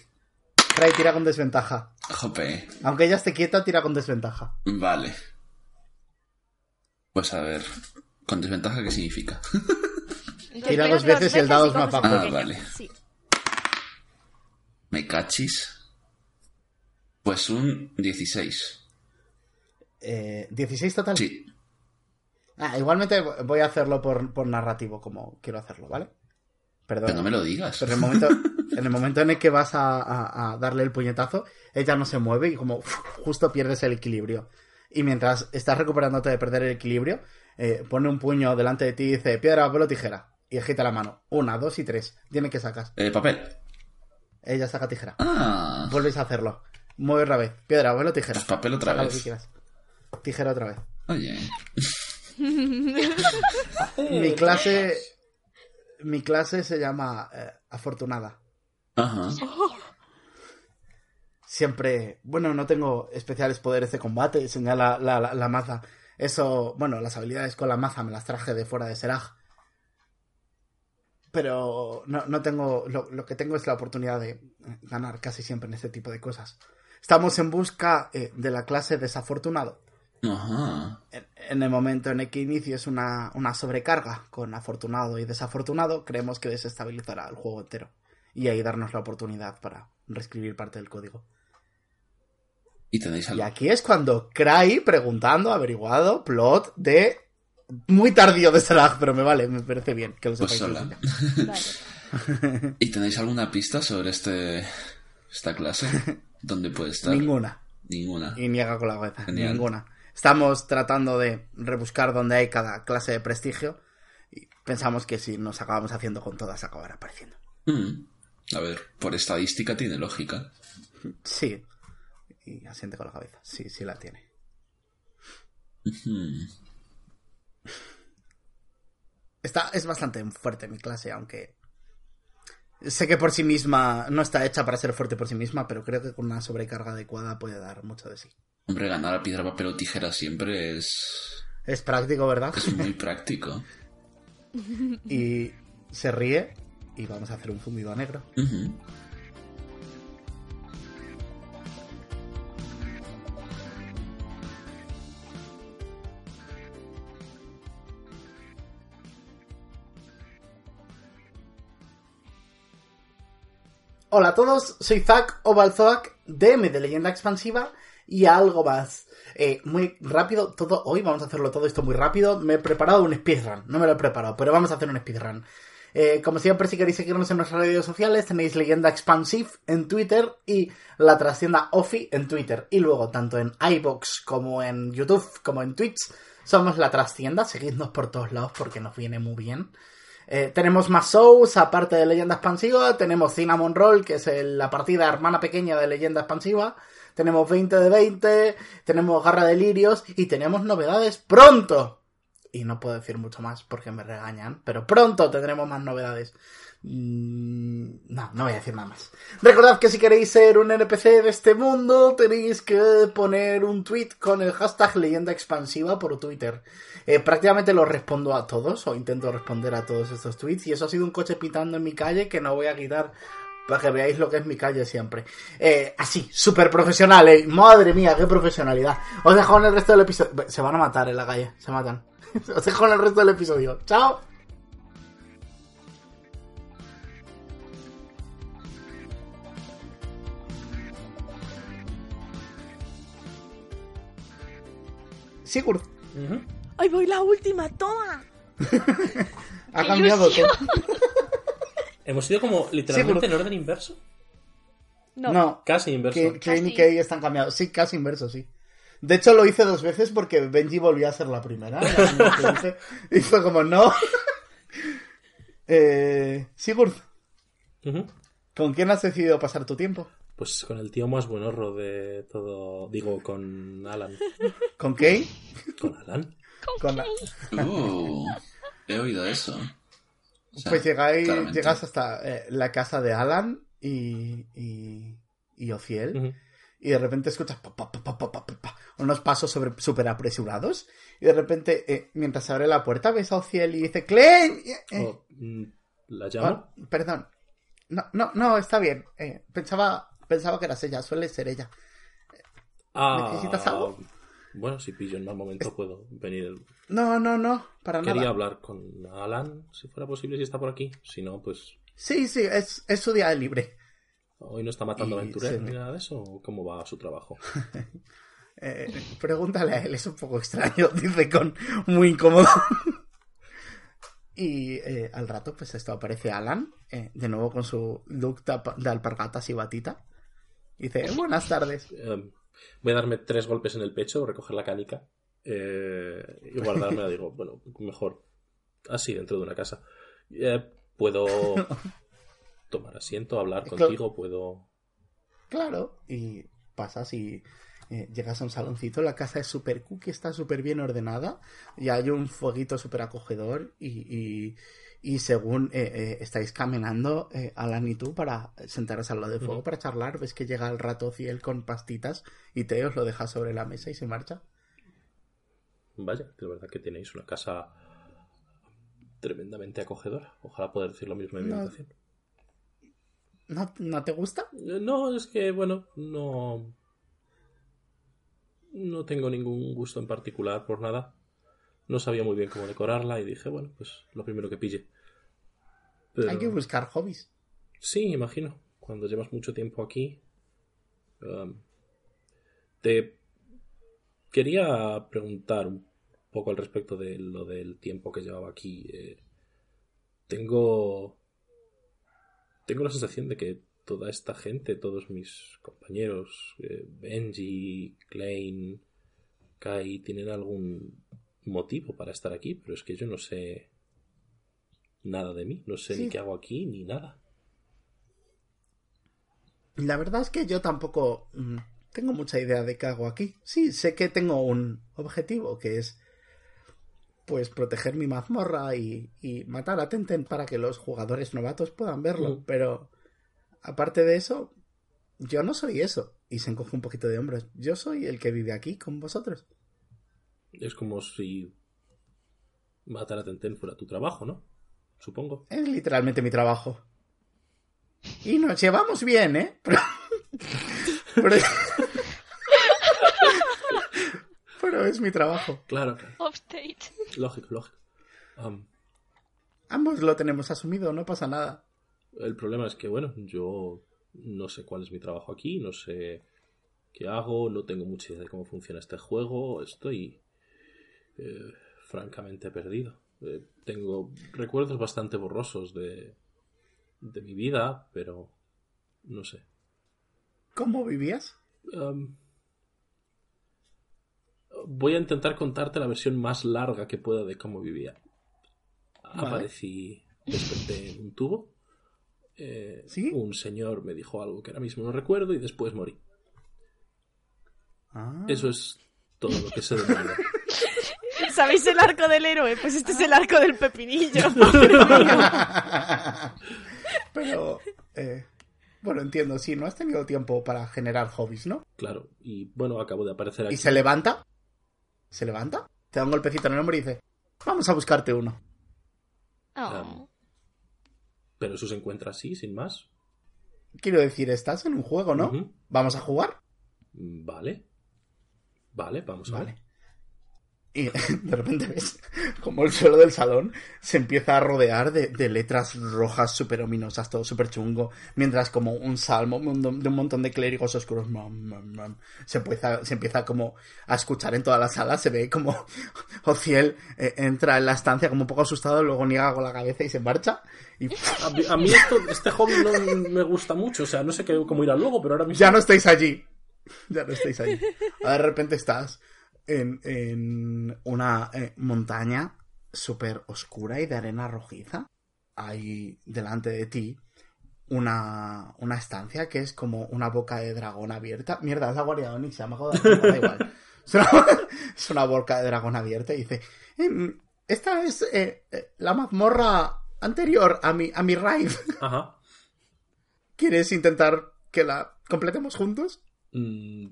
A: Trae tira con desventaja.
D: Jope.
A: Aunque ella esté quieta, tira con desventaja.
D: Vale. Pues a ver. ¿Con desventaja qué significa?
A: Tira dos veces y el dado es más bajo.
D: Ah, vale.
C: Sí.
D: ¿Me cachis? Pues un 16.
A: Eh, 16 total.
D: Sí.
A: Ah, igualmente voy a hacerlo por, por narrativo, como quiero hacerlo, ¿vale? Perdón.
D: Pero no me lo digas.
A: Pero en el momento, en el momento en el que vas a, a- a darle el puñetazo, ella no se mueve y como uf, justo pierdes el equilibrio. Y mientras estás recuperándote de perder el equilibrio, eh, pone un puño delante de ti y dice piedra, papel o tijera. Y agita la mano. Una, dos y tres. Dime que sacas.
D: Eh, papel.
A: Ella saca tijera.
D: Ah.
A: Vuelves a hacerlo. Mueve otra vez. Piedra, papel o tijera.
D: Pues papel otra
A: Saca lo
D: vez.
A: que quieras. Tijera otra vez.
D: Oye.
A: Mi clase. Mi clase se llama eh, Afortunada.
D: Ajá.
A: Siempre. Bueno, no tengo especiales poderes de combate, señala la, la, la maza. Eso. Bueno, las habilidades con la maza me las traje de fuera de Seraj. Pero no, no tengo. Lo, lo que tengo es la oportunidad de ganar casi siempre en este tipo de cosas. Estamos en busca eh, de la clase desafortunado.
D: Ajá.
A: En, en el momento en el que inicies una, una sobrecarga con afortunado y desafortunado, creemos que desestabilizará el juego entero. Y ahí darnos la oportunidad para reescribir parte del código.
D: ¿Y tenéis
A: Y
D: algo?
A: aquí es cuando Cry, preguntando, averiguado, plot de... Muy tardío de Salah, pero me vale, me parece bien que lo
D: Pues
A: sepáis.
C: Vale.
D: ¿Y tenéis alguna pista sobre este esta clase? ¿Dónde puede estar?
A: Ninguna.
D: Ninguna.
A: Y niega con la cabeza.
D: Genial.
A: Ninguna. Estamos tratando de rebuscar dónde hay cada clase de prestigio. Y pensamos que si nos acabamos haciendo con todas, acabará apareciendo.
D: Mm. A ver, por estadística tiene lógica.
A: Sí. Y asiente con la cabeza. Sí, sí la tiene. Está, es bastante fuerte mi clase, aunque. Sé que por sí misma no está hecha para ser fuerte por sí misma, pero creo que con una sobrecarga adecuada puede dar mucho de sí.
D: Hombre, ganar a piedra, papel o tijera siempre es,
A: Es práctico, ¿verdad?
D: es muy práctico.
A: Y se ríe y vamos a hacer un zumbido a negro. Hola a todos, soy Zack Obalzoak, DM de Leyenda Expansiva y algo más. Eh, muy rápido, todo hoy vamos a hacerlo todo esto muy rápido. Me he preparado un speedrun, no me lo he preparado, pero vamos a hacer un speedrun. Eh, como siempre, si queréis seguirnos en nuestras redes sociales, tenéis Leyenda Expansive en Twitter y la trascienda Ofi en Twitter. Y luego, tanto en iBox como en YouTube, como en Twitch, somos la trascienda. Seguidnos por todos lados porque nos viene muy bien. Eh, tenemos más shows, aparte de Leyenda Expansiva. Tenemos Cinnamon Roll, que es la partida hermana pequeña de Leyenda Expansiva. Tenemos 20 de 20. Tenemos Garra de Lirios. Y tenemos novedades pronto. Y no puedo decir mucho más porque me regañan. Pero pronto tendremos más novedades. Mm, No, no voy a decir nada más. Recordad que si queréis ser un NPC de este mundo, tenéis que poner un tweet con el hashtag leyenda expansiva por Twitter. Eh, prácticamente lo respondo a todos, o intento responder a todos estos tweets, y eso ha sido un coche pitando en mi calle que no voy a quitar para que veáis lo que es mi calle siempre. Eh, así, súper profesional, eh. Madre mía, qué profesionalidad. Os dejo en el resto del episodio. Se van a matar en la calle, se matan. Os dejo en el resto del episodio. Chao. Sigurd,
E: Ujú.
C: ¡Ay, voy la última! ¡Toma!
A: ha
B: ¡Qué
A: cambiado todo.
E: Hemos ido como literalmente en orden inverso.
C: No.
A: No,
E: Casi inverso.
A: que Kane y
B: Casi.
A: Kay están cambiados. Sí, casi inverso, sí. De hecho, lo hice dos veces porque Benji volvió a ser la primera. La y fue como, no. eh, Sigurd. ¿con quién has decidido pasar tu tiempo?
E: Pues con el tío más buenorro de todo. Digo, con Alan.
A: ¿Con Kay?
E: ¿Con Alan?
A: Con la-
D: Uh, he oído eso. O sea,
A: Pues llegáis,
D: claramente.
A: llegas hasta eh, la casa de Alan y, y, y Ociel y de repente escuchas pa, pa, pa, unos pasos súper apresurados y de repente eh, mientras abre la puerta ves al cielo y dice ¡Clen! Eh,
E: oh, mm, ¿La llamo?
A: Oh, perdón. No, no, no, está bien. Eh, pensaba, pensaba que eras ella, suele ser ella.
E: Ah,
A: ¿Necesitas algo?
E: Bueno, si pillo en un momento puedo venir.
A: No, no, no, para
E: Quería
A: nada.
E: Quería hablar con Alan, si fuera posible, si está por aquí. Si no, pues...
A: Sí, sí, es, es su día libre
E: hoy no está matando aventureros ni nada de eso. ¿o ¿Cómo va su trabajo?
A: Eh, pregúntale a él, es un poco extraño, dice con muy incómodo. y eh, al rato, pues esto aparece Alan, eh, de nuevo con su look de, alpargatas y batita. Y dice, buenas tardes.
E: Eh, voy a darme tres golpes en el pecho, recoger la canica y guardármela. Digo, bueno, mejor así dentro de una casa. Puedo tomar asiento, hablar
A: Claro.
E: contigo, puedo.
A: Claro, y pasas y eh, llegas a un saloncito. La casa es súper cookie, está súper bien ordenada. Y hay un fueguito súper acogedor. Y, y, y según eh, eh, estáis caminando, Alan y tú, para sentaros al lado del fuego para charlar, ves que llega el rato fiel con pastitas y te os lo deja sobre la mesa y se marcha.
E: Vaya, de verdad que tenéis una casa tremendamente acogedora. Ojalá poder decir lo mismo de mi habitación.
A: ¿No, ¿No te gusta?
E: Eh, No, es que, bueno, no. No tengo ningún gusto en particular por nada. No sabía muy bien cómo decorarla y dije, bueno, pues lo primero que pille. Pero-
A: Hay que buscar hobbies.
E: Sí, imagino. Cuando llevas mucho tiempo aquí. um, te quería preguntar un poco al respecto de lo del tiempo que llevaba aquí. Eh, tengo. Tengo la sensación de que toda esta gente, todos mis compañeros, eh, Benji, Klein, Kai, tienen algún motivo para estar aquí, pero es que yo no sé nada de mí, no sé
A: Sí.
E: ni qué hago aquí ni nada.
A: La verdad es que yo tampoco mm, tengo mucha idea de qué hago aquí. Sí, sé que tengo un objetivo que es pues proteger mi mazmorra y, y matar a Tenten para que los jugadores novatos puedan verlo.
E: Mm.
A: Pero aparte de eso, yo no soy eso. Y se encoge un poquito de hombros. Yo soy el que vive aquí con vosotros.
E: Es como si matar a Tenten fuera tu trabajo, ¿no? Supongo.
A: Es literalmente mi trabajo. Y nos llevamos bien, ¿eh? Pero, pero, es mi trabajo.
E: Claro, claro. Lógico, lógico. Am,
A: Ambos lo tenemos asumido, no pasa nada.
E: el problema es que, bueno, yo no sé cuál es mi trabajo aquí, no sé qué hago, no tengo mucha idea de cómo funciona este juego, estoy eh, francamente perdido. Eh, tengo recuerdos bastante borrosos de, de mi vida, pero no sé.
A: ¿Cómo vivías?
E: Am, voy a intentar contarte la versión más larga que pueda de cómo vivía.
A: Vale.
E: Aparecí, desperté en un tubo. eh,
A: ¿Sí?
E: Un señor me dijo algo que ahora mismo no recuerdo y después morí.
A: Ah.
E: Eso es todo lo que sé de mi vida.
C: ¿Sabéis el arco del héroe? Pues este es el arco del pepinillo.
A: Pero, eh, bueno, entiendo, sí, no has tenido tiempo para generar hobbies, ¿no?
E: Claro, y bueno, acabo de aparecer aquí.
A: ¿Y se levanta? ¿Se levanta? Te da un golpecito en el hombro y dice, vamos a buscarte uno.
B: Oh.
E: Am, pero eso se encuentra así, sin más.
A: Quiero decir, estás en un juego, ¿no? ¿Vamos a jugar?
E: Vale. Vale, vamos a
A: Vale.
E: ver.
A: Y de repente ves como el suelo del salón se empieza a rodear de, de letras rojas súper ominosas, todo súper chungo, mientras como un salmo de un montón de clérigos oscuros se, empieza, se empieza como a escuchar en toda la sala, se ve como Ociel eh, entra en la estancia como un poco asustado, luego niega con la cabeza y se marcha. Y
E: A, mí- a mí esto, este hobby no me gusta mucho, o sea, no sé qué, cómo irá luego, pero ahora mismo...
A: ya no estáis allí. Ya no estáis allí. Ahora de repente estás en, en una eh, montaña súper oscura y de arena rojiza. Hay delante de ti una, una estancia que es como una boca de dragón abierta. Mierda, es la guardia de Onyx, se llama joder, da igual. Es una, es una boca de dragón abierta y dice: "Em, Esta es eh, eh, la mazmorra anterior a mi, a mi raid.
E: Ajá.
A: ¿Quieres intentar que la completemos juntos?
E: Mm,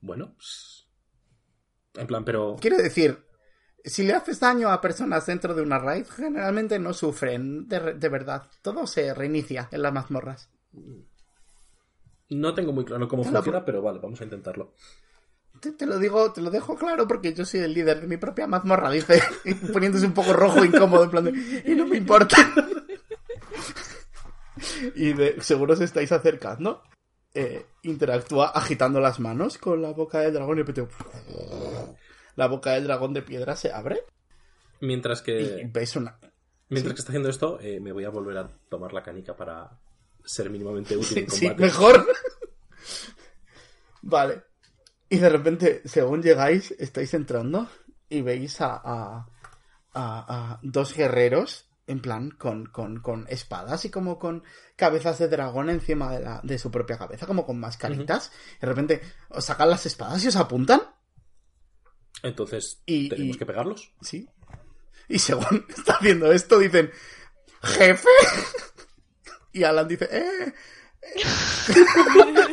E: bueno, pues, en plan, pero...
A: Quiero decir, si le haces daño a personas dentro de una raid, generalmente no sufren de, de verdad. Todo se reinicia en las mazmorras.
E: No tengo muy claro cómo
A: lo-
E: funciona, pero vale, vamos a intentarlo.
A: Te, te lo digo, te lo dejo claro porque yo soy el líder de mi propia mazmorra, dice, poniéndose un poco rojo, incómodo, en plan de, y no me importa. y de, seguro os estáis acercando. Eh, interactúa agitando las manos con la boca del dragón y repente, la boca del dragón de piedra se abre
E: Mientras
A: y
E: que,
A: veis una,
E: mientras que está haciendo esto, eh, me voy a volver a tomar la canica para ser mínimamente útil en
A: Sí,
E: combate.
A: mejor. vale. Y de repente, según llegáis, estáis entrando y veis a, a, a- a dos guerreros, en plan, con, con, con espadas y como con cabezas de dragón encima de, la, de su propia cabeza, como con mascaritas. De repente, os sacan las espadas y os apuntan.
E: Entonces,
A: Y-
E: ¿tenemos
A: y-
E: que pegarlos?
A: Sí. Y según está haciendo esto, dicen, jefe. Y Alan dice, eh.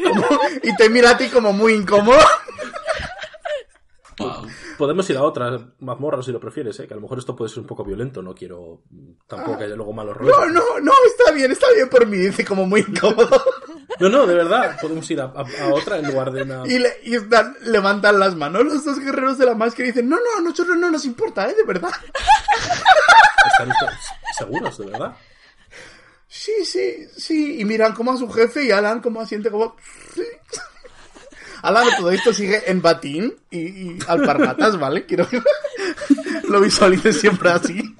A: Como- y te mira a ti como muy incómodo.
D: Wow.
E: Podemos ir a otra mazmorra si lo prefieres, ¿eh? que a lo mejor esto puede ser un poco violento, no quiero tampoco que haya luego malos rollos.
A: No, no, no, está bien, está bien por mí, dice como muy incómodo.
E: No, no, de verdad, podemos ir a, a- a otra en lugar de una...
A: Y, le- y están- levantan las manos los dos guerreros de la máscara y dicen, no, no, a nosotros no nos importa, ¿eh? De verdad.
E: ¿Están seguros, de verdad?
A: Sí, sí, sí. Y miran como a su jefe y Alan como asiente como... "Sí". De todo esto sigue en batín y, y alpargatas, ¿vale? Quiero que lo visualices siempre así.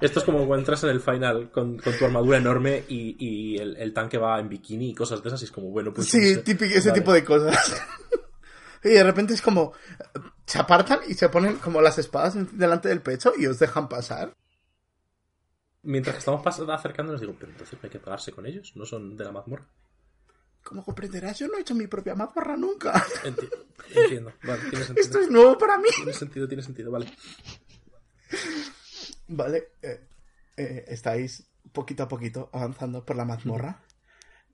E: Esto es como cuando entras en el final con, con tu armadura enorme y, y el, el tanque va en bikini y cosas de esas y es como, bueno, pues... no
A: Sí,
E: sé.
A: típico, ese
E: Vale.
A: tipo de cosas. Y de repente es como... Se apartan y se ponen como las espadas delante del pecho y os dejan pasar.
E: Mientras que estamos acercándonos digo, pero entonces no hay que pegarse con ellos, no son de la mazmorra.
A: Como comprenderás, yo no he hecho mi propia mazmorra nunca.
E: Enti- entiendo, vale, tiene
A: Esto
E: sentido.
A: es nuevo para mí.
E: Tiene sentido, tiene sentido, vale.
A: Vale, eh, eh, estáis poquito a poquito avanzando por la mazmorra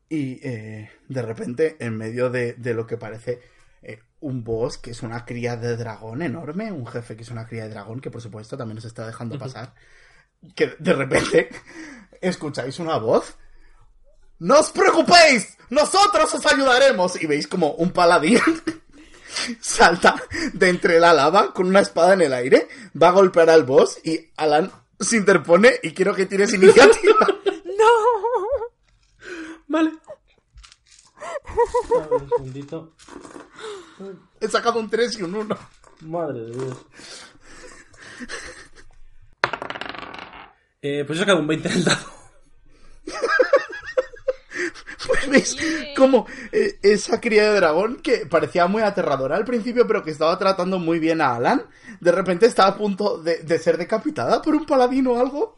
A: y eh, de repente en medio de, de lo que parece eh, un boss que es una cría de dragón enorme, un jefe que es una cría de dragón que por supuesto también os está dejando pasar, que de repente escucháis una voz. ¡No os preocupéis! ¡Nosotros os ayudaremos! Y veis como un paladín salta de entre la lava con una espada en el aire, va a golpear al boss y Alan se interpone y quiero que tires iniciativa.
C: ¡No!
E: Vale. Un segundito.
A: He sacado un 3 y un 1.
E: Madre de Dios. Eh, pues he sacado un 20 en el dado.
A: Veis como eh, esa cría de dragón que parecía muy aterradora al principio, pero que estaba tratando muy bien a Alan, de repente está a punto de, de ser decapitada por un paladín o algo.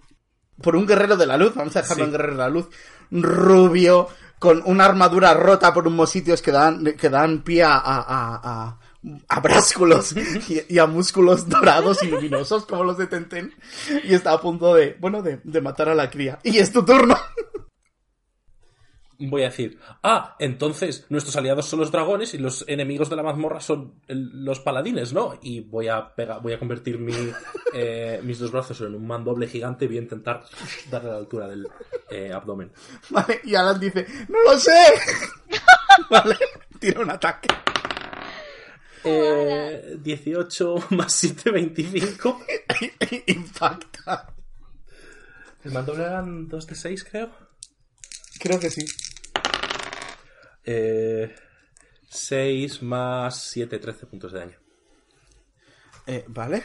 A: Por un guerrero de la luz, vamos a dejarlo
E: Sí.
A: en guerrero de la luz. Rubio, con una armadura rota por unos sitios que dan, que dan pie a, a, a, a- a brásculos y, y a músculos dorados y luminosos como los de Tenten. Y está a punto de, bueno, de, de matar a la cría. Y es tu turno.
E: Voy a decir, ah, entonces nuestros aliados son los dragones y los enemigos de la mazmorra son el- los paladines, ¿no? Y voy a pegar, voy a convertir mi, eh, mis dos brazos en un mandoble gigante y voy a intentar darle a la altura del eh, abdomen.
A: Vale, y Alan dice, no lo sé. vale, tira un ataque.
E: Eh, 18 más 7, 25.
A: Impacta.
E: El mandoble eran 2 de 6, creo.
A: Creo que sí.
E: Eh, 6 más 7, 13 puntos de daño.
A: Eh, vale.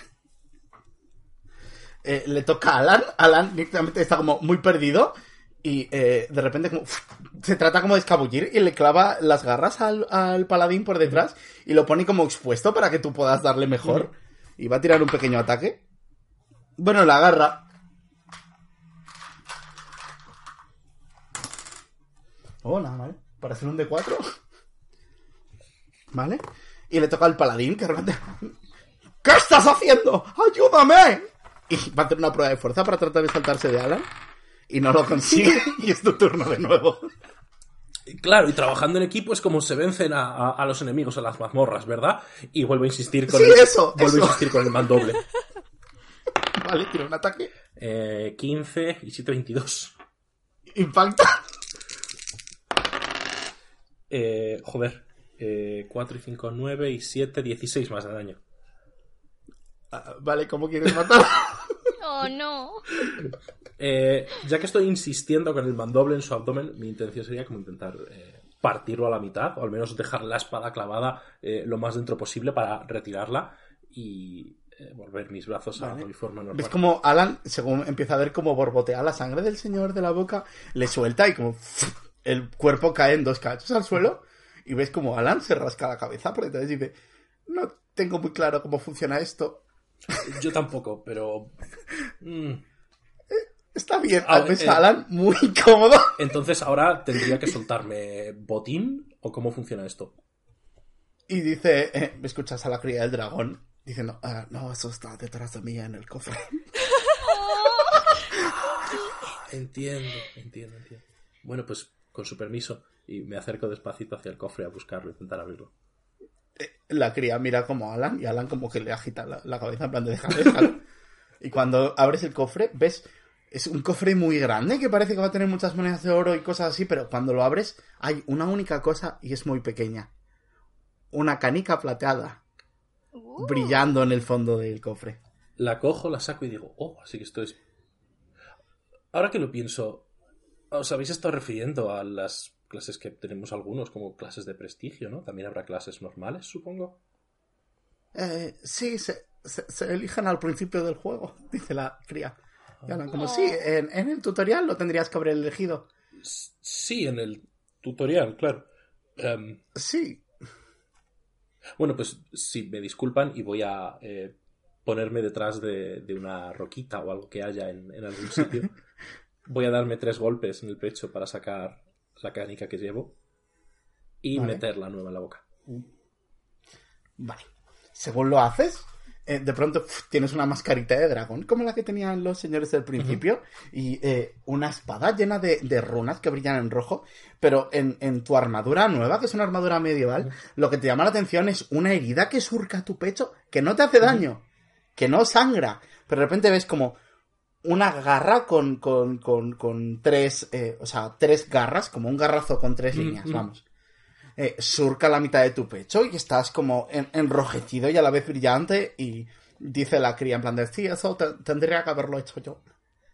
A: Eh, le toca a Alan. Alan directamente está como muy perdido. Y eh, de repente como se trata como de escabullir y le clava las garras al, al paladín por detrás y lo pone como expuesto para que tú puedas darle mejor. Y va a tirar un pequeño ataque. Bueno, la agarra. Oh, nada. Para hacer un D4. ¿Vale? Y le toca al paladín que de repente... ¿Qué estás haciendo? ¡Ayúdame! Y va a hacer una prueba de fuerza para tratar de saltarse de Alan. Y no lo consigue. y es tu turno de nuevo.
E: Claro, y trabajando en equipo es como se vencen a, a- a los enemigos a las mazmorras, ¿verdad? Y vuelvo a insistir con
A: Sí,
E: el,
A: eso,
E: vuelvo
A: eso.
E: a insistir con el mandoble.
A: Vale, tira un ataque.
E: Eh, 15 y 7, 22.
A: Impacta.
E: Eh, joder. Eh, 4 y 5, 9 y 7, 16 más de daño.
A: Ah, Vale, ¿cómo quieres matar?
B: Oh, no.
E: Eh, ya que estoy insistiendo con el mandoble en su abdomen, mi intención sería como intentar eh, partirlo a la mitad, o al menos dejar la espada clavada eh, lo más dentro posible para retirarla y eh, volver mis brazos a mi forma normal.
A: ¿Ves como Alan, según empieza a ver cómo borbotea la sangre del señor de la boca, le suelta y como el cuerpo cae en dos cachos al suelo y ves como Alan se rasca la cabeza por detrás y dice, no tengo muy claro cómo funciona esto.
E: Yo tampoco, pero... mm.
A: Está bien,
E: Ah, eh.
A: a Alan muy incómodo.
E: Entonces ahora tendría que soltarme botín o cómo funciona esto.
A: Y dice, eh, escuchas a la cría del dragón diciendo, "Ah, no, eso está detrás de mí en el cofre.
E: Entiendo, entiendo, entiendo. Bueno, pues con su permiso y me acerco despacito hacia el cofre a buscarlo, intentar abrirlo.
A: La cría mira como a Alan y Alan como que le agita la, la cabeza en plan de dejar, déjalo. Y cuando abres el cofre, ves Es un cofre muy grande que parece que va a tener muchas monedas de oro y cosas así, pero cuando lo abres hay una única cosa y es muy pequeña. Una canica plateada
B: Uh,
A: brillando en el fondo del cofre.
E: La cojo, la saco y digo, oh, así que esto es. Ahora que lo pienso, os habéis estado refiriendo a las clases que tenemos algunos como clases de prestigio, ¿no? También habrá clases normales, supongo.
A: Eh, sí, se, se- se eligen al principio del juego, dice la cría. Y hablan como, sí, en, en el tutorial lo tendrías que haber elegido.
E: Sí, en el tutorial, claro. Em,
A: Sí,
E: bueno, pues sí, me disculpan y voy a eh, ponerme detrás de, de una roquita o algo que haya en, en algún sitio. Voy a darme tres golpes en el pecho para sacar la canica que llevo y
A: Vale.
E: meter la nueva en la boca.
A: Vale. Según lo haces, eh, de pronto pf, tienes una mascarita de dragón, como la que tenían los señores del principio, y eh, una espada llena de, de runas que brillan en rojo, pero en, en tu armadura nueva, que es una armadura medieval, lo que te llama la atención es una herida que surca tu pecho, que no te hace daño, que no sangra, pero de repente ves como una garra con, con, con, con tres, eh, o sea, tres garras, como un garrazo con tres
E: Mm,
A: líneas,
E: mm.
A: vamos eh, surca la mitad de tu pecho y estás como en- enrojecido y a la vez brillante y dice la cría en plan de sí, eso te- tendría que haberlo hecho yo.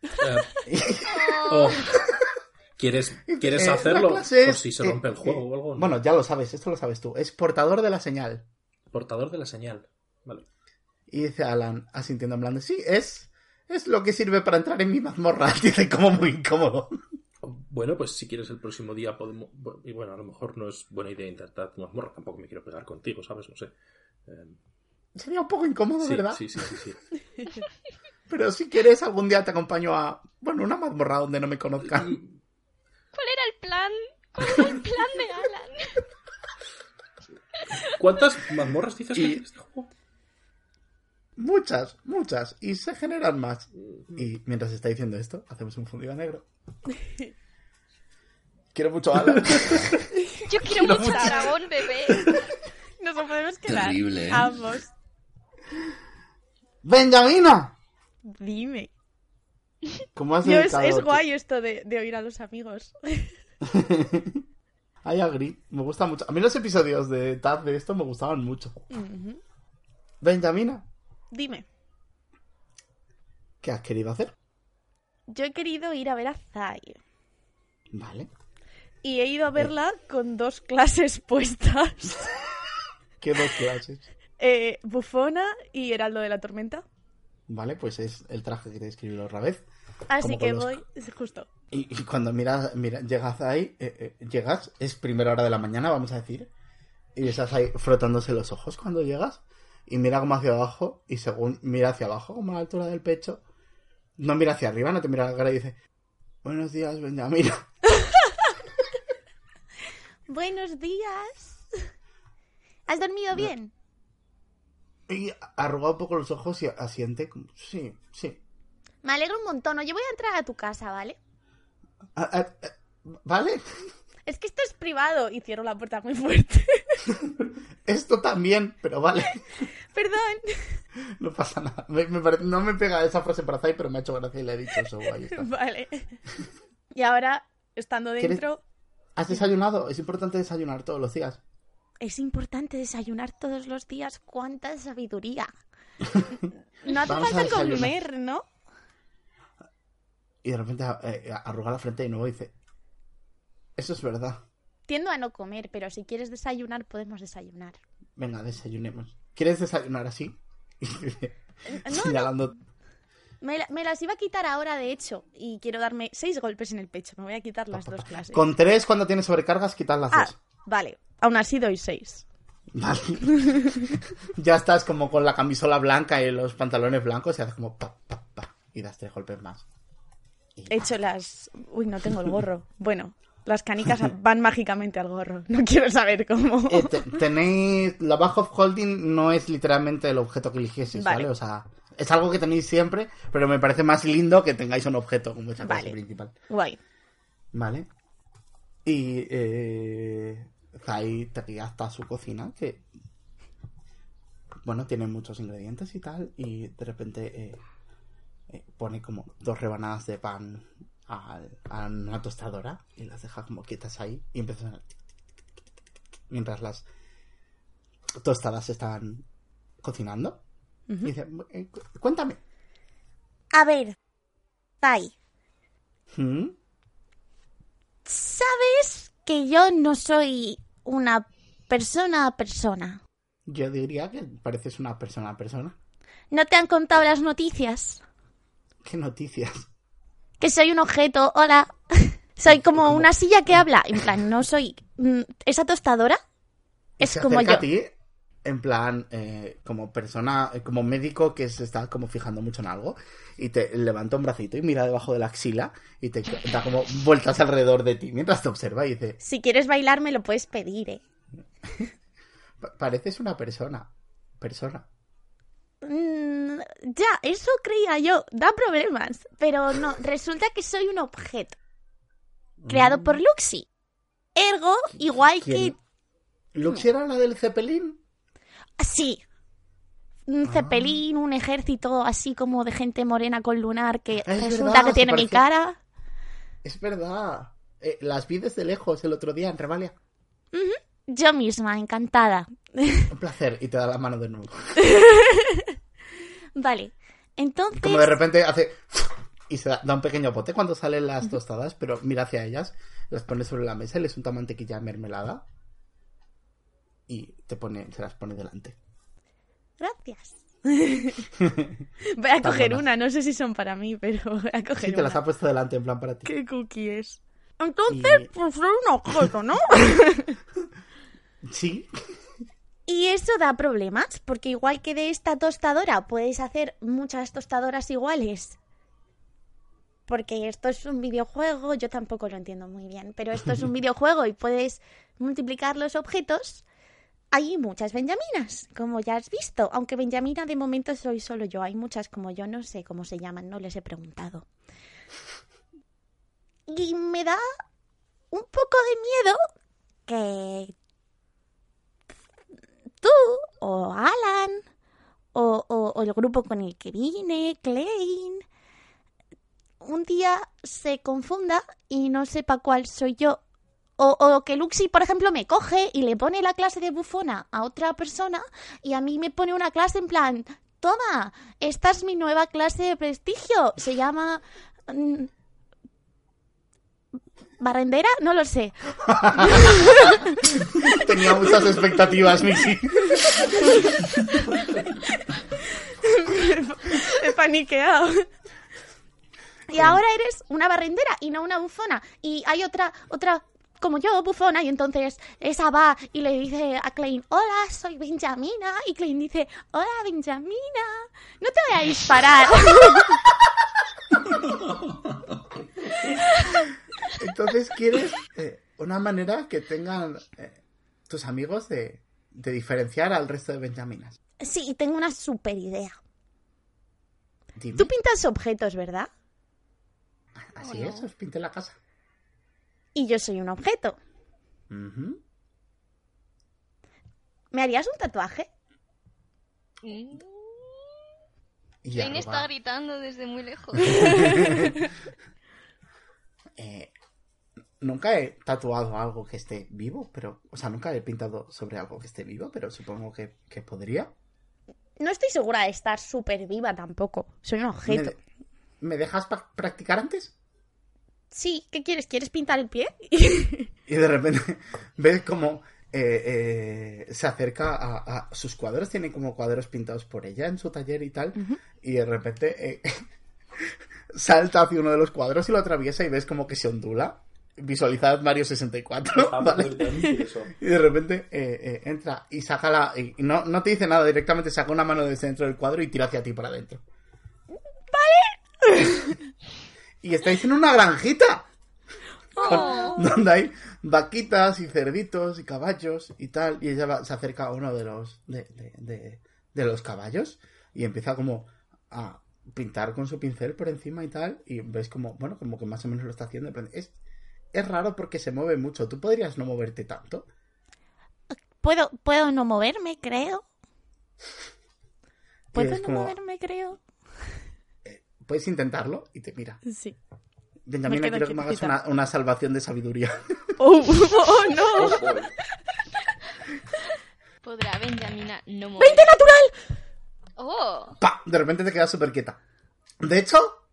E: Eh, oh. ¿Quieres, ¿quieres
A: Eh,
E: hacerlo
A: clase
E: por
A: es,
E: si se
A: eh,
E: rompe el juego
A: eh,
E: o algo? ¿no?
A: Bueno, ya lo sabes, esto lo sabes tú. Es portador de la señal.
E: Portador de la señal. Vale.
A: Y dice Alan, asintiendo en plan de sí, es, es lo que sirve para entrar en mi mazmorra. Dice como muy incómodo.
E: Bueno, pues si quieres el próximo día podemos... Y bueno, a lo mejor no es buena idea intentar tu mazmorra. Tampoco me quiero pegar contigo, ¿sabes? No sé. Eh,
A: Sería un poco incómodo,
E: sí,
A: ¿verdad?
E: sí, sí, sí, sí.
A: Pero si quieres, algún día te acompaño a, bueno, una mazmorra donde no me conozcan.
B: ¿Cuál era el plan? ¿Cuál era el plan de Alan?
E: ¿Cuántas mazmorras dices que
A: Y-
E: hay en este juego?
A: Muchas, muchas. Y se generan más. Y mientras está diciendo esto, hacemos un fundido negro. Quiero mucho a Alan.
B: Yo quiero mucho al dragón, bebé.
C: Nos lo podemos quedar.
D: Terrible, ¿eh?
C: Ambos.
A: ¡Benjamina!
C: Dime.
A: ¿Cómo has
C: Yo, es, guay esto de, de oír a los amigos.
A: I agree. Me gusta mucho. A mí los episodios de Taz de esto me gustaban mucho.
C: Ujú.
A: Benjamina,
C: Dime.
A: ¿qué has querido hacer?
C: Yo he querido ir a ver a Zai.
A: Vale.
C: Y he ido a verla con dos clases puestas.
A: ¿Qué dos clases?
C: Eh, Bufona y Heraldo de la Tormenta.
A: Vale, pues es el traje que te escribí otra vez.
C: Así que
A: los-
C: voy, es justo.
A: Y, y cuando miras, mira, llegas ahí, eh, eh, llegas, es primera hora de la mañana, vamos a decir, y estás ahí frotándose los ojos cuando llegas, y mira como hacia abajo, y según mira hacia abajo, como a la altura del pecho, no mira hacia arriba, no te mira la cara y dice, buenos días, Benjamín.
C: Buenos días. ¿Has dormido bien?
A: Y arruga un poco los ojos y asiente, sí, sí.
C: Me alegro un montón. Oye, voy a entrar a tu casa, ¿vale?
A: Ah, ah, ah, ¿Vale?
C: Es que esto es privado y cierro la puerta muy fuerte.
A: Esto también, pero vale,
C: Perdón.
A: no pasa nada. Me, me parece- no me pega esa frase para Zay, pero me ha hecho gracia y le he dicho eso, ahí está.
C: Vale. Y ahora, estando
A: ¿Quieres-
C: dentro,
A: ¿Has desayunado? Es importante desayunar todos los días.
C: es importante desayunar todos los días. ¡Cuánta sabiduría! No hace falta comer, ¿no?
A: Y de repente eh, arruga la frente y nuevo dice, eso es verdad.
C: Tiendo a no comer, pero si quieres desayunar, podemos desayunar.
A: Venga, desayunemos. ¿Quieres desayunar así?
C: No,
A: Señalando.
C: Me, la- me las iba a quitar ahora, de hecho, y quiero darme seis golpes en el pecho. Me voy a quitar las dos clases.
A: Con tres, cuando tienes sobrecargas, quitas las
C: Ah,
A: dos.
C: vale. Aún así doy seis.
A: Vale. ya estás como con la camisola blanca y los pantalones blancos y haces como pa, pa, pa. Y das tres golpes más.
C: He hecho las... Uy, no tengo el gorro. Bueno, las canicas van mágicamente al gorro. No quiero saber cómo...
A: Eh, te- tenéis. La bag of holding no es literalmente el objeto que eligieseis, ¿vale?
C: Vale.
A: O sea, es algo que tenéis siempre, pero me parece más lindo que tengáis un objeto como esa
C: Vale.
A: principal.
C: Guay.
A: Vale. Y. Eh, Zai te guía hasta su cocina, que. Bueno, tiene muchos ingredientes y tal, y de repente. eh, eh, pone como dos rebanadas de pan a, una tostadora y las deja como quietas ahí y empieza a mientras las tostadas están cocinando. Y dice, "Eh, cu- cuéntame.
C: A ver, Tai,
A: ¿Mm?
C: ¿sabes que yo no soy una persona a persona?
A: Yo diría que pareces una persona a persona.
C: ¿No te han contado las noticias?
A: ¿Qué noticias?
C: Que soy un objeto, hola. soy como una silla que habla. En plan, no soy... mm, ¿Esa tostadora? Es como yo.
A: a ti, en plan, eh, como persona, eh, como médico que se está como fijando mucho en algo, y te levanta un bracito y mira debajo de la axila y te da como vueltas alrededor de ti mientras te observa y dice,
C: Si quieres bailar me lo puedes pedir, ¿eh?
A: "Pa- pareces una persona. Persona.
C: Mm, ya, eso creía yo. Da problemas. Pero no, resulta que soy un objeto. Creado por Luxi. Ergo, igual que...
A: ¿Quién? ¿Lux era la del Zeppelin?
C: Sí. Un cepelín, un ejército así como de gente morena con lunar que
A: Es
C: resulta
A: verdad,
C: que tiene mi cara.
A: Es verdad. Eh, las vi desde lejos el otro día en Revalia.
C: Yo misma, encantada.
A: Un placer. Y te da la mano de nuevo.
C: Vale. Entonces...
A: Como de repente hace... Y se da, da un pequeño pote cuando salen las tostadas, pero mira hacia ellas, las pone sobre la mesa les unta mantequilla mermelada. Y te pone, se las pone delante.
C: Gracias. Voy a coger una, no sé si son para mí, pero voy a coger
A: Sí, te las ha puesto delante en plan para ti.
C: ¿Qué cookie es? Entonces,
A: Y-
C: pues soy un objeto, ¿no?
A: Sí.
C: Y eso da problemas, porque igual que de esta tostadora puedes hacer muchas tostadoras iguales. Porque esto es un videojuego, yo tampoco lo entiendo muy bien, pero esto es un videojuego y puedes multiplicar los objetos. Hay muchas Benjaminas, como ya has visto, aunque Benjamina de momento soy solo yo, hay muchas como yo, no sé cómo se llaman, no les he preguntado. Y me da un poco de miedo que tú o Alan o, o- o el grupo con el que vine, Klein, un día se confunda y no sepa cuál soy yo. O, o que Luxi, por ejemplo, me coge y le pone la clase de bufona a otra persona y a mí me pone una clase en plan, toma, esta es mi nueva clase de prestigio. Se llama... ¿Barrendera? No lo sé.
A: Tenía muchas expectativas, Missy.
C: He paniqueado. Y ahora eres una barrendera y no una bufona. Y hay otra, otra como yo, bufona, y entonces esa va y le dice a Klein, hola, soy Benjamina. Y Klein dice, hola, Benjamina. No te voy a disparar.
A: Entonces quieres eh, una manera que tengan eh, tus amigos de, de diferenciar al resto de Benjaminas.
C: sí, tengo una super idea.
A: Dime.
C: Tú pintas objetos, ¿verdad?
A: Así es, os pinté la casa.
C: Y yo soy un objeto. ¿Me harías un tatuaje?
B: Mm. Jane está gritando desde muy lejos.
A: Eh, nunca he tatuado algo que esté vivo, pero. O sea, nunca he pintado sobre algo que esté vivo, pero supongo que, que podría.
C: No estoy segura de estar súper viva tampoco. Soy un
A: ¿Me,
C: objeto.
A: ¿me dejas practicar antes?
C: Sí, ¿qué quieres? ¿Quieres pintar el pie?
A: Y de repente ves como eh, eh, se acerca a, a sus cuadros, tiene como cuadros pintados por ella en su taller y tal, y de repente eh, salta hacia uno de los cuadros y lo atraviesa y ves como que se ondula. Visualizad Mario 64,
E: Estaba
A: ¿vale? Y de repente eh, eh, entra y saca la... Y no, no te dice nada, directamente saca una mano desde dentro del cuadro y tira hacia ti para adentro. ¡Vale! y estáis en una granjita
B: Oh.
A: donde hay vaquitas y cerditos y caballos y tal. Y ella va- se acerca a uno de los, de, de- de- de los caballos y empieza como a pintar con su pincel por encima y tal. Y ves como, bueno, como que más o menos lo está haciendo. Es, es raro porque se mueve mucho. Tú podrías no moverte tanto.
C: ¿Puedo, puedo no moverme, creo. ¿Puedo no
A: como,
C: moverme, creo?
A: puedes intentarlo y te mira.
C: Sí.
A: Benjamina, quiero que me hagas una, una salvación de sabiduría.
C: ¡Oh, oh, no!
B: ¿Podrá Benjamina no morir?
C: ¡20 natural!
B: ¡Oh!
A: ¡Pa! De repente te quedas súper quieta. De hecho,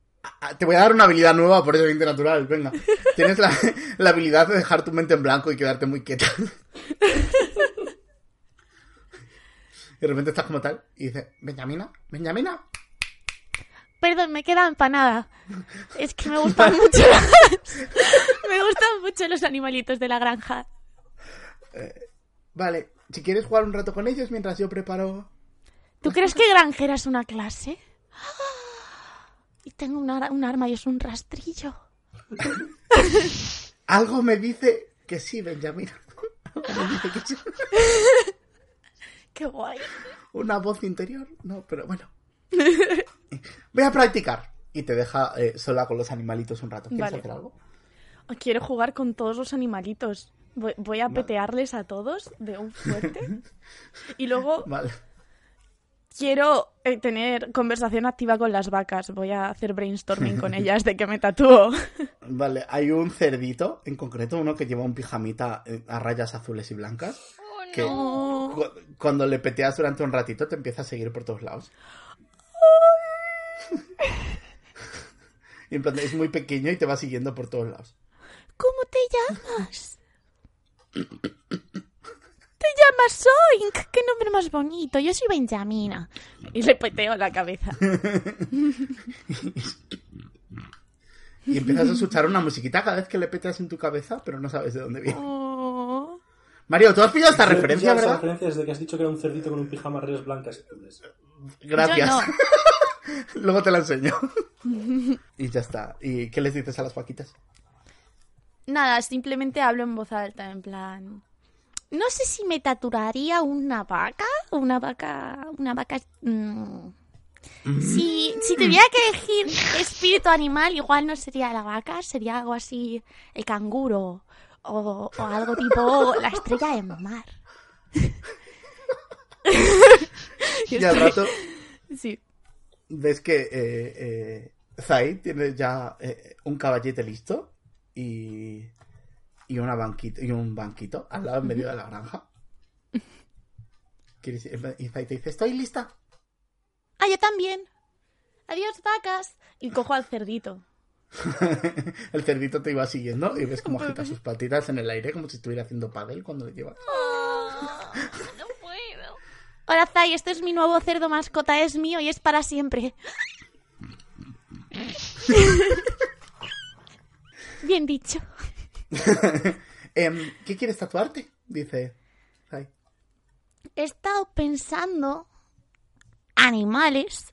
A: te voy a dar una habilidad nueva por ese 20 natural. Venga. Tienes la, la habilidad de dejar tu mente en blanco y quedarte muy quieta. Y de repente estás como tal y dices, Benjamina, Benjamina.
C: Perdón, me queda empanada. Es que me gustan mucho Me gustan mucho los animalitos de la granja.
A: Vale, si quieres jugar un rato con ellos mientras yo preparo...
C: ¿Tú crees que granjera es una clase? Y tengo un, ar- un arma y es un rastrillo.
A: Algo me dice que sí, Benjamina. Algo me dice que sí.
C: ¡Qué guay!
A: Una voz interior. No, pero bueno. Voy a practicar. Y te deja eh, sola con los animalitos un rato. ¿Quieres
C: Vale.
A: hacer algo?
C: Quiero jugar con todos los animalitos. Voy, voy a petearles a todos de un fuerte. Y luego
A: Vale.
C: Quiero eh, tener conversación activa con las vacas. Voy a hacer brainstorming con ellas de que me tatúo.
A: Vale, hay un cerdito, en concreto uno que lleva un pijamita eh, a rayas azules y blancas,
B: ¡Oh,
A: que
B: no!
A: cu- cuando le peteas durante un ratito te empieza a seguir por todos lados. Y en plan, es muy pequeño y te va siguiendo por todos lados.
C: ¿Cómo te llamas? Te llamas Zoink. Qué nombre más bonito. Yo soy Benjamina. Y le peteo la cabeza.
A: Y empiezas a escuchar una musiquita cada vez que le peteas en tu cabeza, pero no sabes de dónde viene.
C: Oh.
A: Mario, ¿tú has pillado esta
E: Yo
A: referencia, verdad?
E: referencia desde que has dicho que era un cerdito con un pijama rayas blancas y azules.
A: Gracias. Luego te la enseño. y ya está. ¿Y qué les dices a las vaquitas?
C: Nada, simplemente hablo en voz alta, en plan. No sé si me taturaría una vaca. Una vaca. Una vaca. mm. Si, si tuviera que elegir espíritu animal, igual no sería la vaca, sería algo así, el canguro. O, o algo tipo la estrella en mar.
A: Y al rato
C: Sí.
A: ves que eh, eh, Zai tiene ya eh, un caballete listo y, y, una banquita, y un banquito al lado en medio de la granja. Y te dice, estoy lista.
C: Ah, yo también. Adiós, vacas. Y cojo al cerdito.
A: El cerdito te iba siguiendo y ves cómo agita sus patitas en el aire como si estuviera haciendo paddle cuando le llevas.
B: No puedo.
C: Hola, Zai, este es mi nuevo cerdo mascota, es mío y es para siempre. Bien dicho.
A: Em, ¿Qué quieres tatuarte? Dice.
C: He estado pensando animales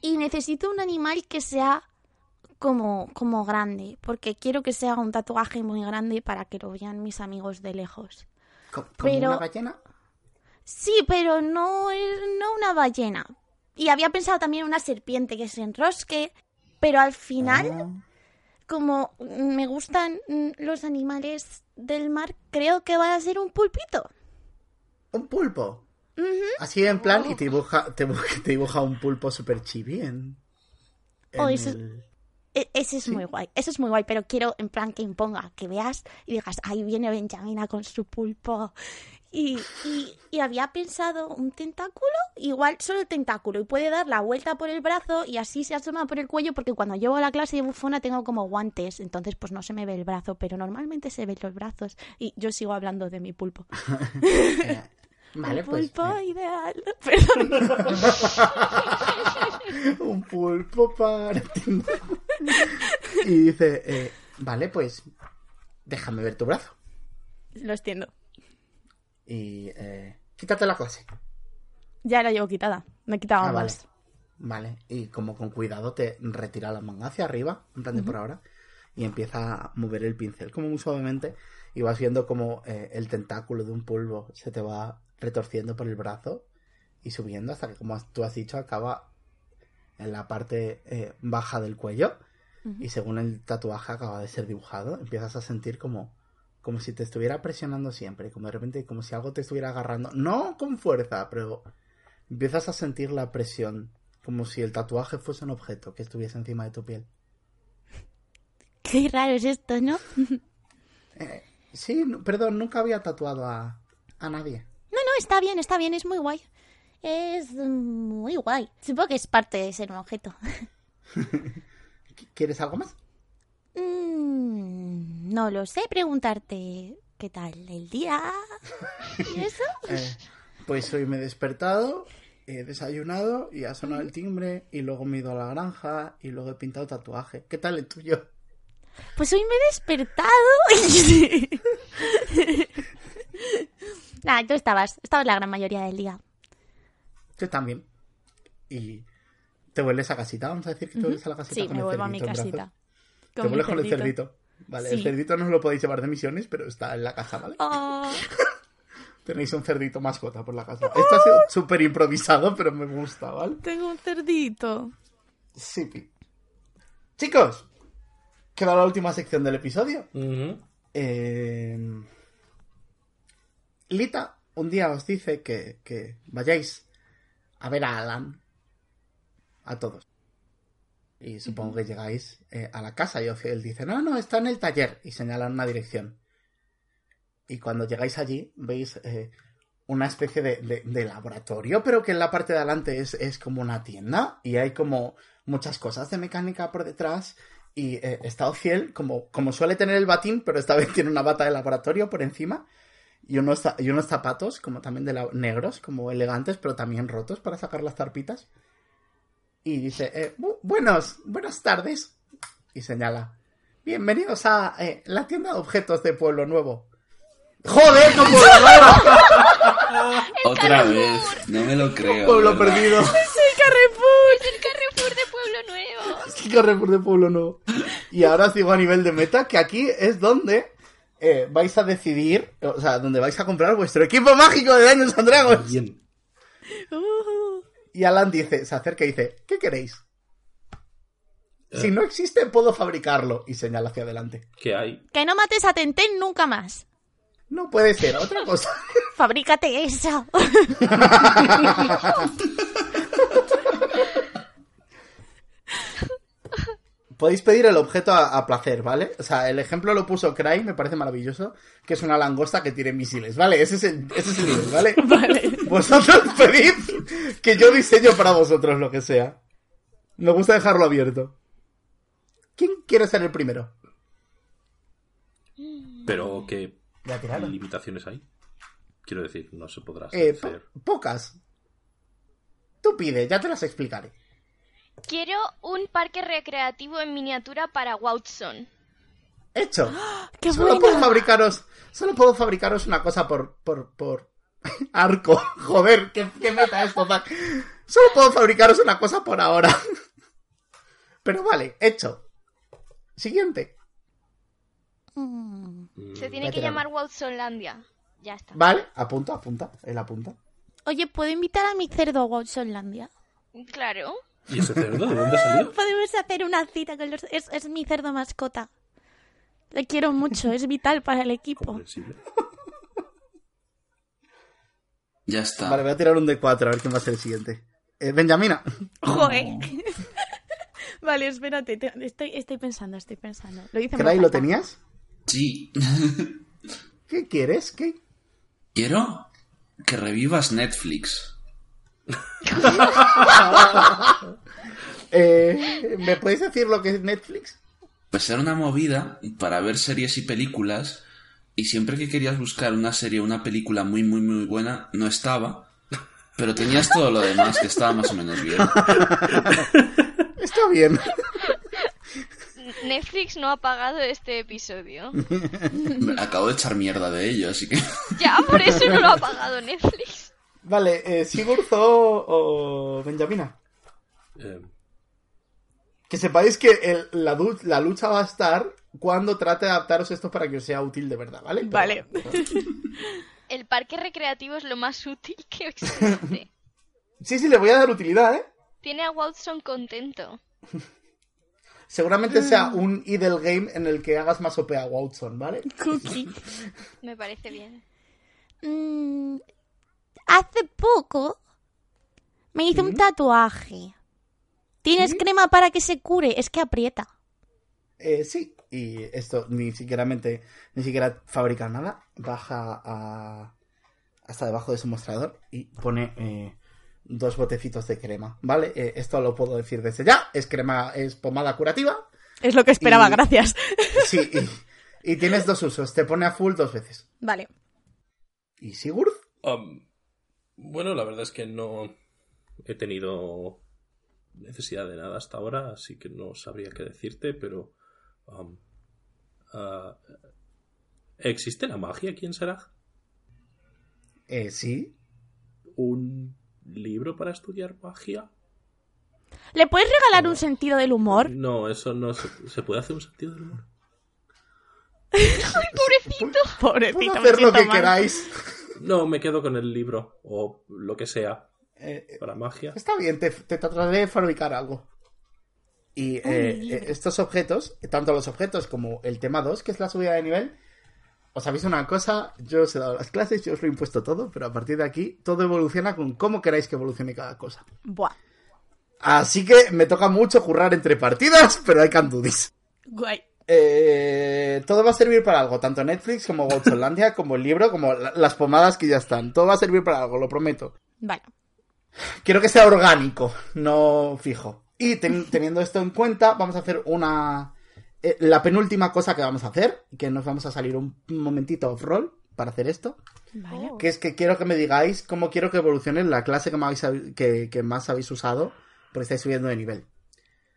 C: y necesito un animal que sea como, como grande, porque quiero que sea un tatuaje muy grande para que lo vean mis amigos de lejos.
A: ¿Como,
C: Pero-
A: una ballena?
C: Sí, pero no es no una ballena. Y había pensado también una serpiente que se enrosque, pero al final,
A: Ah.
C: Como me gustan mm, los animales del mar, creo que va a ser un pulpito.
A: Un pulpo. Así en plan, y te dibuja, te, dibuja- te dibuja un pulpo super chibi en. en
C: Oh, eso
A: el-
C: E- ese es muy guay, eso es muy guay, pero quiero en plan que imponga, que veas y digas, ahí viene Benjamina con su pulpo. Y, y, y había pensado un tentáculo, igual solo el tentáculo, y puede dar la vuelta por el brazo y así se asoma por el cuello, porque cuando llevo a la clase de bufona tengo como guantes, entonces pues no se me ve el brazo, pero normalmente se ven los brazos. Y yo sigo hablando de mi pulpo.
A: vale, pues.
C: pulpo
A: eh,
C: ideal. Perdón.
A: un pulpo para ti. y dice, eh, vale, pues. Déjame ver tu brazo.
C: Lo extiendo.
A: Y. Eh, quítate la clase.
C: Ya la llevo quitada. Me he quitado
A: Ah, vale. y como con cuidado te retira la manga hacia arriba, en plan de por ahora, y empieza a mover el pincel como muy suavemente, y vas viendo como eh, el tentáculo de un pulpo se te va retorciendo por el brazo y subiendo hasta que, como tú has dicho, acaba en la parte eh, baja del cuello, y según el tatuaje acaba de ser dibujado, empiezas a sentir como, como si te estuviera presionando siempre, como de repente, como si algo te estuviera agarrando, no con fuerza, pero empiezas a sentir la presión Como si el tatuaje fuese un objeto que estuviese encima de tu piel.
C: Qué raro es esto, ¿no?
A: Eh, sí, no- perdón, nunca había tatuado a, a nadie.
C: No, no, está bien, está bien, es muy guay. Es muy guay. Supongo que es parte de ser un objeto.
A: Qu- ¿Quieres algo más?
C: Mm, no lo sé, preguntarte qué tal el día. ¿Y eso?
A: Eh, pues hoy me he despertado, he desayunado y ha sonado el timbre y luego me he ido a la granja y luego he pintado tatuaje. ¿Qué tal el tuyo?
C: Pues hoy me he despertado. Nah, tú estabas, estabas la gran mayoría del día.
A: Yo también. Y te vuelves a casita, vamos a decir que te vuelves a la casita
C: Sí,
A: con
C: me
A: el
C: vuelvo a mi casita.
A: Te vuelves con el
C: cerdito.
A: Vale, el cerdito no os lo podéis llevar de misiones, pero está en la casa, ¿vale?
C: Oh,
A: Tenéis un cerdito mascota por la casa. Esto ha sido súper improvisado, pero me gusta, ¿vale?
C: tengo un cerdito.
A: Sí, pi. Chicos, queda la última sección del episodio. Eh, Lita un día os dice que, que vayáis a ver a Alan. A todos. Y supongo que llegáis eh, a la casa y él dice, no, no, está en el taller. Y señalan una dirección. Y cuando llegáis allí, veis eh, una especie de, de- de laboratorio, pero que en la parte de adelante es, es como una tienda. Y hay como muchas cosas de mecánica por detrás. Y eh, Estado Fiel, como, como suele tener el batín, pero esta vez tiene una bata de laboratorio por encima. Y unos, y unos zapatos, como también de la- negros, como elegantes, pero también rotos para sacar las zarpitas. Y dice, eh, "Bu- buenos, buenas tardes. Y señala, bienvenidos a eh, la tienda de objetos de Pueblo Nuevo. ¡Joder, con Pueblo Nuevo!
D: Otra vez, no me lo creo.
A: Pueblo
D: ¿verdad?
A: perdido.
B: Es el Carrefour de Pueblo Nuevo.
A: Sí, Carrefour de Pueblo Nuevo. Y ahora os digo a nivel de meta que aquí es donde eh, vais a decidir, o sea, donde vais a comprar vuestro equipo mágico de Daños and Dragons.
E: Bien.
A: Y Alan dice, se acerca y dice, ¿qué queréis? Si no existe, puedo fabricarlo. Y señala hacia adelante.
E: ¿Qué hay?
C: Que no mates a Tenten nunca más.
A: No puede ser, otra cosa.
C: Fabrícate eso.
A: Podéis pedir el objeto a, a placer, ¿vale? O sea, el ejemplo lo puso Cry, me parece maravilloso, que es una langosta que tiene misiles, ¿vale? Ese es el, ese es el nivel, ¿vale? Vosotros pedid que yo diseño para vosotros lo que sea. Me gusta dejarlo abierto. ¿Quién quiere ser el primero?
E: Pero ¿qué
A: Voy a tirarlo.
E: limitaciones hay? Quiero decir, no se podrá
A: Eh, po-
E: hacer.
A: pocas. Tú pide, ya te las explicaré.
B: Quiero un parque recreativo en miniatura para Watson.
A: Hecho.
C: ¡Qué
A: Solo
C: buena!
A: puedo fabricaros. Solo puedo fabricaros una cosa por. por. por. arco. Joder, qué, qué meta esto, Zack. Solo puedo fabricaros una cosa por ahora. Pero vale, hecho. Siguiente.
C: Mm.
B: Se tiene que llamar Watsonlandia. Ya está.
A: Vale, apunta, apunta. Él apunta.
C: Oye, ¿puedo invitar a mi cerdo a Watsonlandia?
B: Claro.
E: ¿Y ese cerdo? ¿De dónde ha salido?
C: Podemos hacer una cita con los... Es, es mi cerdo mascota. Le quiero mucho, es vital para el equipo.
D: Ya está.
A: Vale, voy a tirar un de 4 a ver quién va a ser el siguiente. Eh, Benjamina.
C: Joder. vale, espérate, te- estoy, estoy pensando, estoy pensando. Lo hice en
A: ¿Cray
C: voz
A: lo tenías?
D: Sí.
A: ¿Qué quieres? ¿Qué?
D: Quiero que revivas Netflix.
A: Eh, ¿Me podéis decir lo que es Netflix?
D: Pues era una movida para ver series y películas y siempre que querías buscar una serie o una película muy muy muy buena no estaba, pero tenías todo lo demás que estaba más o menos bien.
A: Está bien.
B: Netflix no ha pagado este episodio.
D: Acabo de echar mierda de ello, así que
B: Ya, por eso no lo ha pagado Netflix.
A: Vale, eh, Sigurd o, o Benjamina.
E: Eh,
A: Que sepáis que el- la, la lucha va a estar cuando trate de adaptaros esto para que os sea útil de verdad, ¿vale? Pero-
C: Vale.
B: El parque recreativo es lo más útil que existe.
A: Sí, sí, le voy a dar utilidad, ¿eh?
B: Tiene a Watson contento.
A: Seguramente sea un idle game en el que hagas más OP a Watson, ¿vale?
C: Cookie.
B: Me parece bien.
C: Mm, hace poco me hice un tatuaje. ¿Tienes
A: Sí.
C: crema para que se cure? Es que aprieta.
A: Eh, sí, y esto ni siquiera, mente- ni siquiera fabrica nada. Baja a, hasta debajo de su mostrador y pone eh, dos botecitos de crema, ¿vale? Eh, esto lo puedo decir desde ya. Es crema, es pomada curativa.
C: Es lo que esperaba,
A: Y-
C: gracias.
A: Sí, y, y tienes dos usos. Te pone a full dos veces.
C: Vale.
A: ¿Y Sigurd?
E: Um, bueno, la verdad es que no he tenido necesidad de nada hasta ahora, así que no sabría qué decirte, pero... um, ah, ¿Existe la magia aquí en Seraj?
A: Eh, sí.
E: ¿Un libro para estudiar magia?
C: ¿Le puedes regalar un sentido del humor?
E: No, eso no se, ¿se puede hacer un sentido del humor.
C: Pobrecito.
A: Puedo
C: me
A: hacer lo que
C: mal.
A: queráis.
E: No, me quedo con el libro o lo que sea
A: Eh,
E: para magia.
A: Está bien, te, te trataré de fabricar algo. Y eh, eh, estos objetos, tanto los objetos como el tema 2, que es la subida de nivel, os aviso una cosa, yo os he dado las clases, yo os lo he impuesto todo, pero a partir de aquí todo evoluciona con cómo queráis que evolucione cada cosa.
C: Buah.
A: Así que me toca mucho currar entre partidas, pero hay can do this.
C: Guay.
A: Eh, todo va a servir para algo, tanto Netflix como Gotzolandia, como el libro, como la- las pomadas que ya están. Todo va a servir para algo, lo prometo.
C: Vale.
A: Quiero que sea orgánico, no fijo. Y ten- teniendo esto en cuenta, vamos a hacer una... eh, la penúltima cosa que vamos a hacer, que nos vamos a salir un momentito off-roll para hacer esto,
C: Vale.
A: que es que quiero que me digáis cómo quiero que evolucione la clase que, me habéis, que, que más habéis usado, porque estáis subiendo de nivel.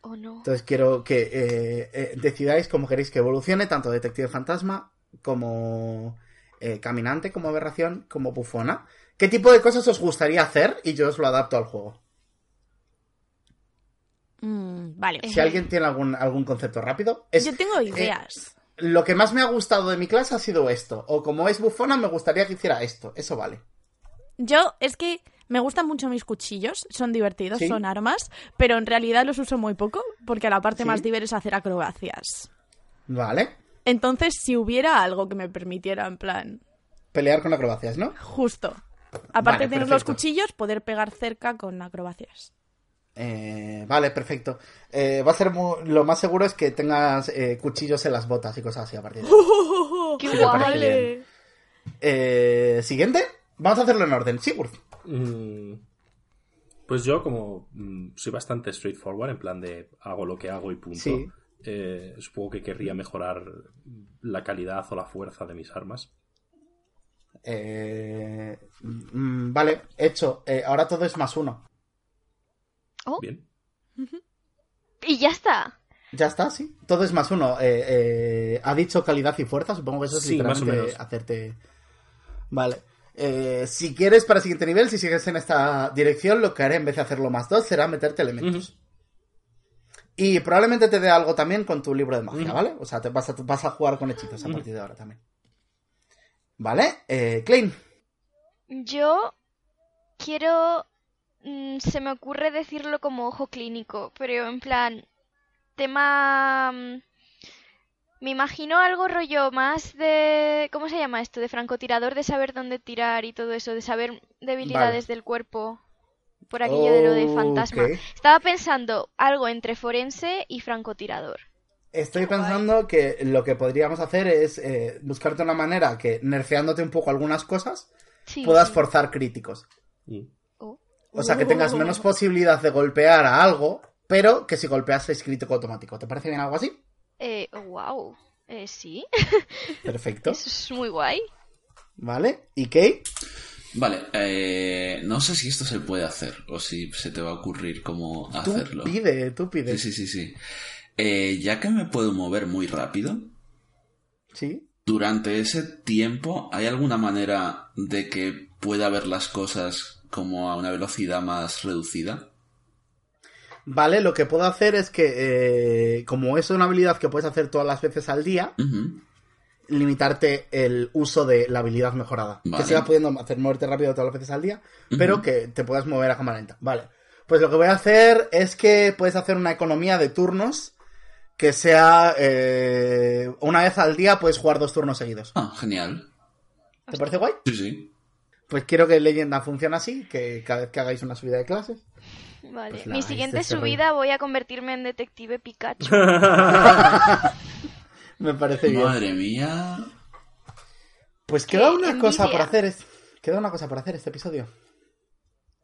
B: Oh no.
A: Entonces quiero que eh, eh, decidáis cómo queréis que evolucione, tanto Detective Fantasma como eh, Caminante, como Aberración, como Bufona. ¿Qué tipo de cosas os gustaría hacer? Y yo os lo adapto al juego.
C: Mm, vale.
A: Si alguien tiene algún, algún concepto rápido. Es,
C: Yo tengo ideas.
A: Lo que más me ha gustado de mi clase ha sido esto. O como es bufona, me gustaría que hiciera esto. Eso vale.
C: Yo es que me gustan mucho mis cuchillos, son divertidos,
A: Sí.
C: son armas, pero en realidad los uso muy poco porque la parte
A: Sí.
C: más divertida es hacer acrobacias.
A: Vale.
C: Entonces, si hubiera algo que me permitiera, en plan,
A: Pelear con acrobacias, ¿no?
C: justo. Aparte
A: Vale,
C: de tener los cuchillos, poder pegar cerca con acrobacias.
A: Eh, vale, perfecto. Eh, va a ser mu- lo más seguro es que tengas eh, cuchillos en las botas y cosas así a partir de ahora.
B: ¡Qué.
A: Eh, Siguiente. Vamos a hacerlo en orden. Sigurd.
E: Mm, Pues yo, como mm, soy bastante straightforward, en plan de hago lo que hago y punto,
A: Sí.
E: eh, supongo que querría mejorar la calidad o la fuerza de mis armas.
A: Eh, mm, vale, hecho. Eh, ahora todo es más uno.
B: Oh,
E: Bien.
B: y ya está.
A: Ya está, sí. Todo es más uno. Eh, eh, ha dicho calidad y fuerza. Supongo que eso es
E: Sí, más o
A: literalmente
E: menos.
A: hacerte. Vale. Eh, si quieres para el siguiente nivel, si sigues en esta dirección, lo que haré en vez de hacerlo más dos será meterte elementos. Y probablemente te dé algo también con tu libro de magia. ¿vale? O sea, te vas a, vas a jugar con hechizos a partir de ahora también. ¿Vale? Eh, Klein.
B: Yo quiero... mm, se me ocurre decirlo como ojo clínico, pero en plan... Tema... mm, Me imagino algo rollo más de... ¿Cómo se llama esto? De francotirador, de saber dónde tirar y todo eso, de saber debilidades del cuerpo. Por aquello de lo de fantasma. Estaba pensando algo entre forense y francotirador.
A: Estoy pensando que lo que podríamos hacer es eh, buscarte una manera que, nerfeándote un poco algunas cosas,
B: Sí,
A: puedas
B: sí.
A: forzar críticos.
E: Mm.
A: O sea, que tengas menos posibilidad de golpear a algo, pero que si golpeas es crítico automático. ¿Te parece bien algo así?
B: Eh, wow. Eh, sí,
A: Perfecto.
B: eso es muy guay.
A: ¿Vale? ¿Y Kate?
D: Vale, eh, no sé si esto se puede hacer o si se te va a ocurrir cómo
A: Tú
D: hacerlo.
A: pide, tú pide.
D: Sí, sí, sí, sí. Eh, ya que me puedo mover muy rápido,
A: ¿Sí?
D: durante ese tiempo, ¿hay alguna manera de que pueda ver las cosas como a una velocidad más reducida?
A: Vale, lo que puedo hacer es que, eh, como es una habilidad que puedes hacer todas las veces al día, limitarte el uso de la habilidad mejorada.
D: Vale.
A: Que sigas pudiendo hacer moverte rápido todas las veces al día, pero que te puedas mover a cámara lenta. Vale. Pues lo que voy a hacer es que puedes hacer una economía de turnos que sea eh, una vez al día puedes jugar dos turnos seguidos.
D: Ah, genial.
A: ¿Te parece guay?
D: Sí, sí.
A: Pues quiero que Leyenda funcione así, que cada vez que hagáis una subida de clases,
B: Vale.
A: Pues
B: Mi siguiente subida voy a convertirme en detective Pikachu.
A: Me parece bien.
D: Madre mía.
A: Pues queda
B: Qué
A: una cosa por hacer. es- Queda una cosa por hacer este episodio.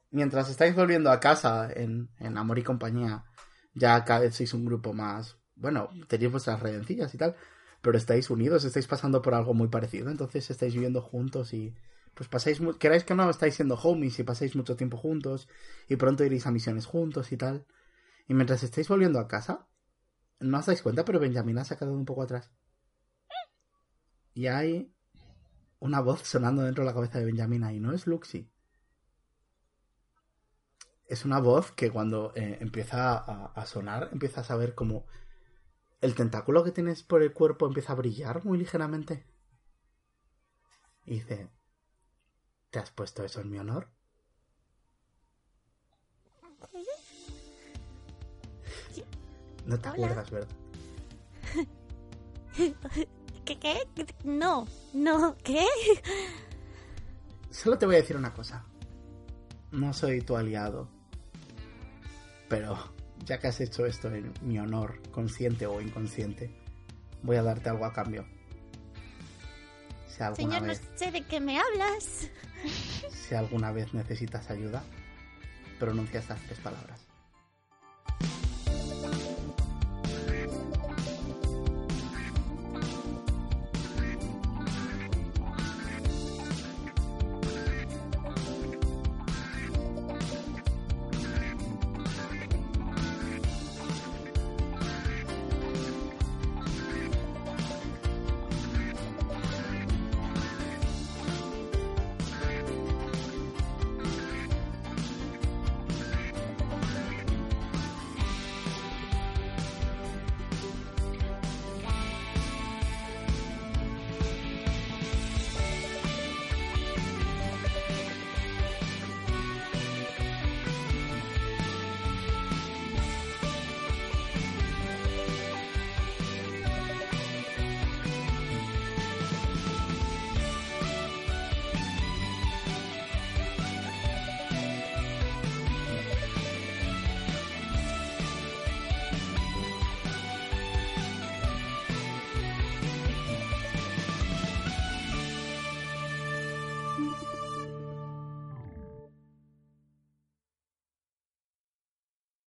A: Mientras estáis volviendo a casa en, en Amor y Compañía, ya cada vez sois un grupo más. Bueno, tenéis vuestras redencillas y tal, pero estáis unidos, estáis pasando por algo muy parecido, entonces estáis viviendo juntos y. Pues pasáis. Queráis que no, estáis siendo homies y pasáis mucho tiempo juntos y pronto iréis a misiones juntos y tal. Y mientras estáis volviendo a casa, no os dais cuenta, pero Benjamina se ha quedado un poco atrás. Y hay una voz sonando dentro de la cabeza de Benjamina y no es Luxi. Es una voz que cuando eh, empieza a, sonar, empiezas a ver como el tentáculo que tienes por el cuerpo empieza a brillar muy ligeramente. Y dice, ¿te has puesto eso en mi honor? No te
C: Hola.
A: acuerdas, ¿verdad?
C: ¿Qué, qué? No, no, ¿qué?
A: Solo te voy a decir una cosa. No soy tu aliado. Pero ya que has hecho esto en mi honor, consciente o inconsciente, voy a darte algo a cambio. Si alguna
C: Señor, no sé de qué me hablas.
A: si alguna vez necesitas ayuda, pronuncia estas tres palabras.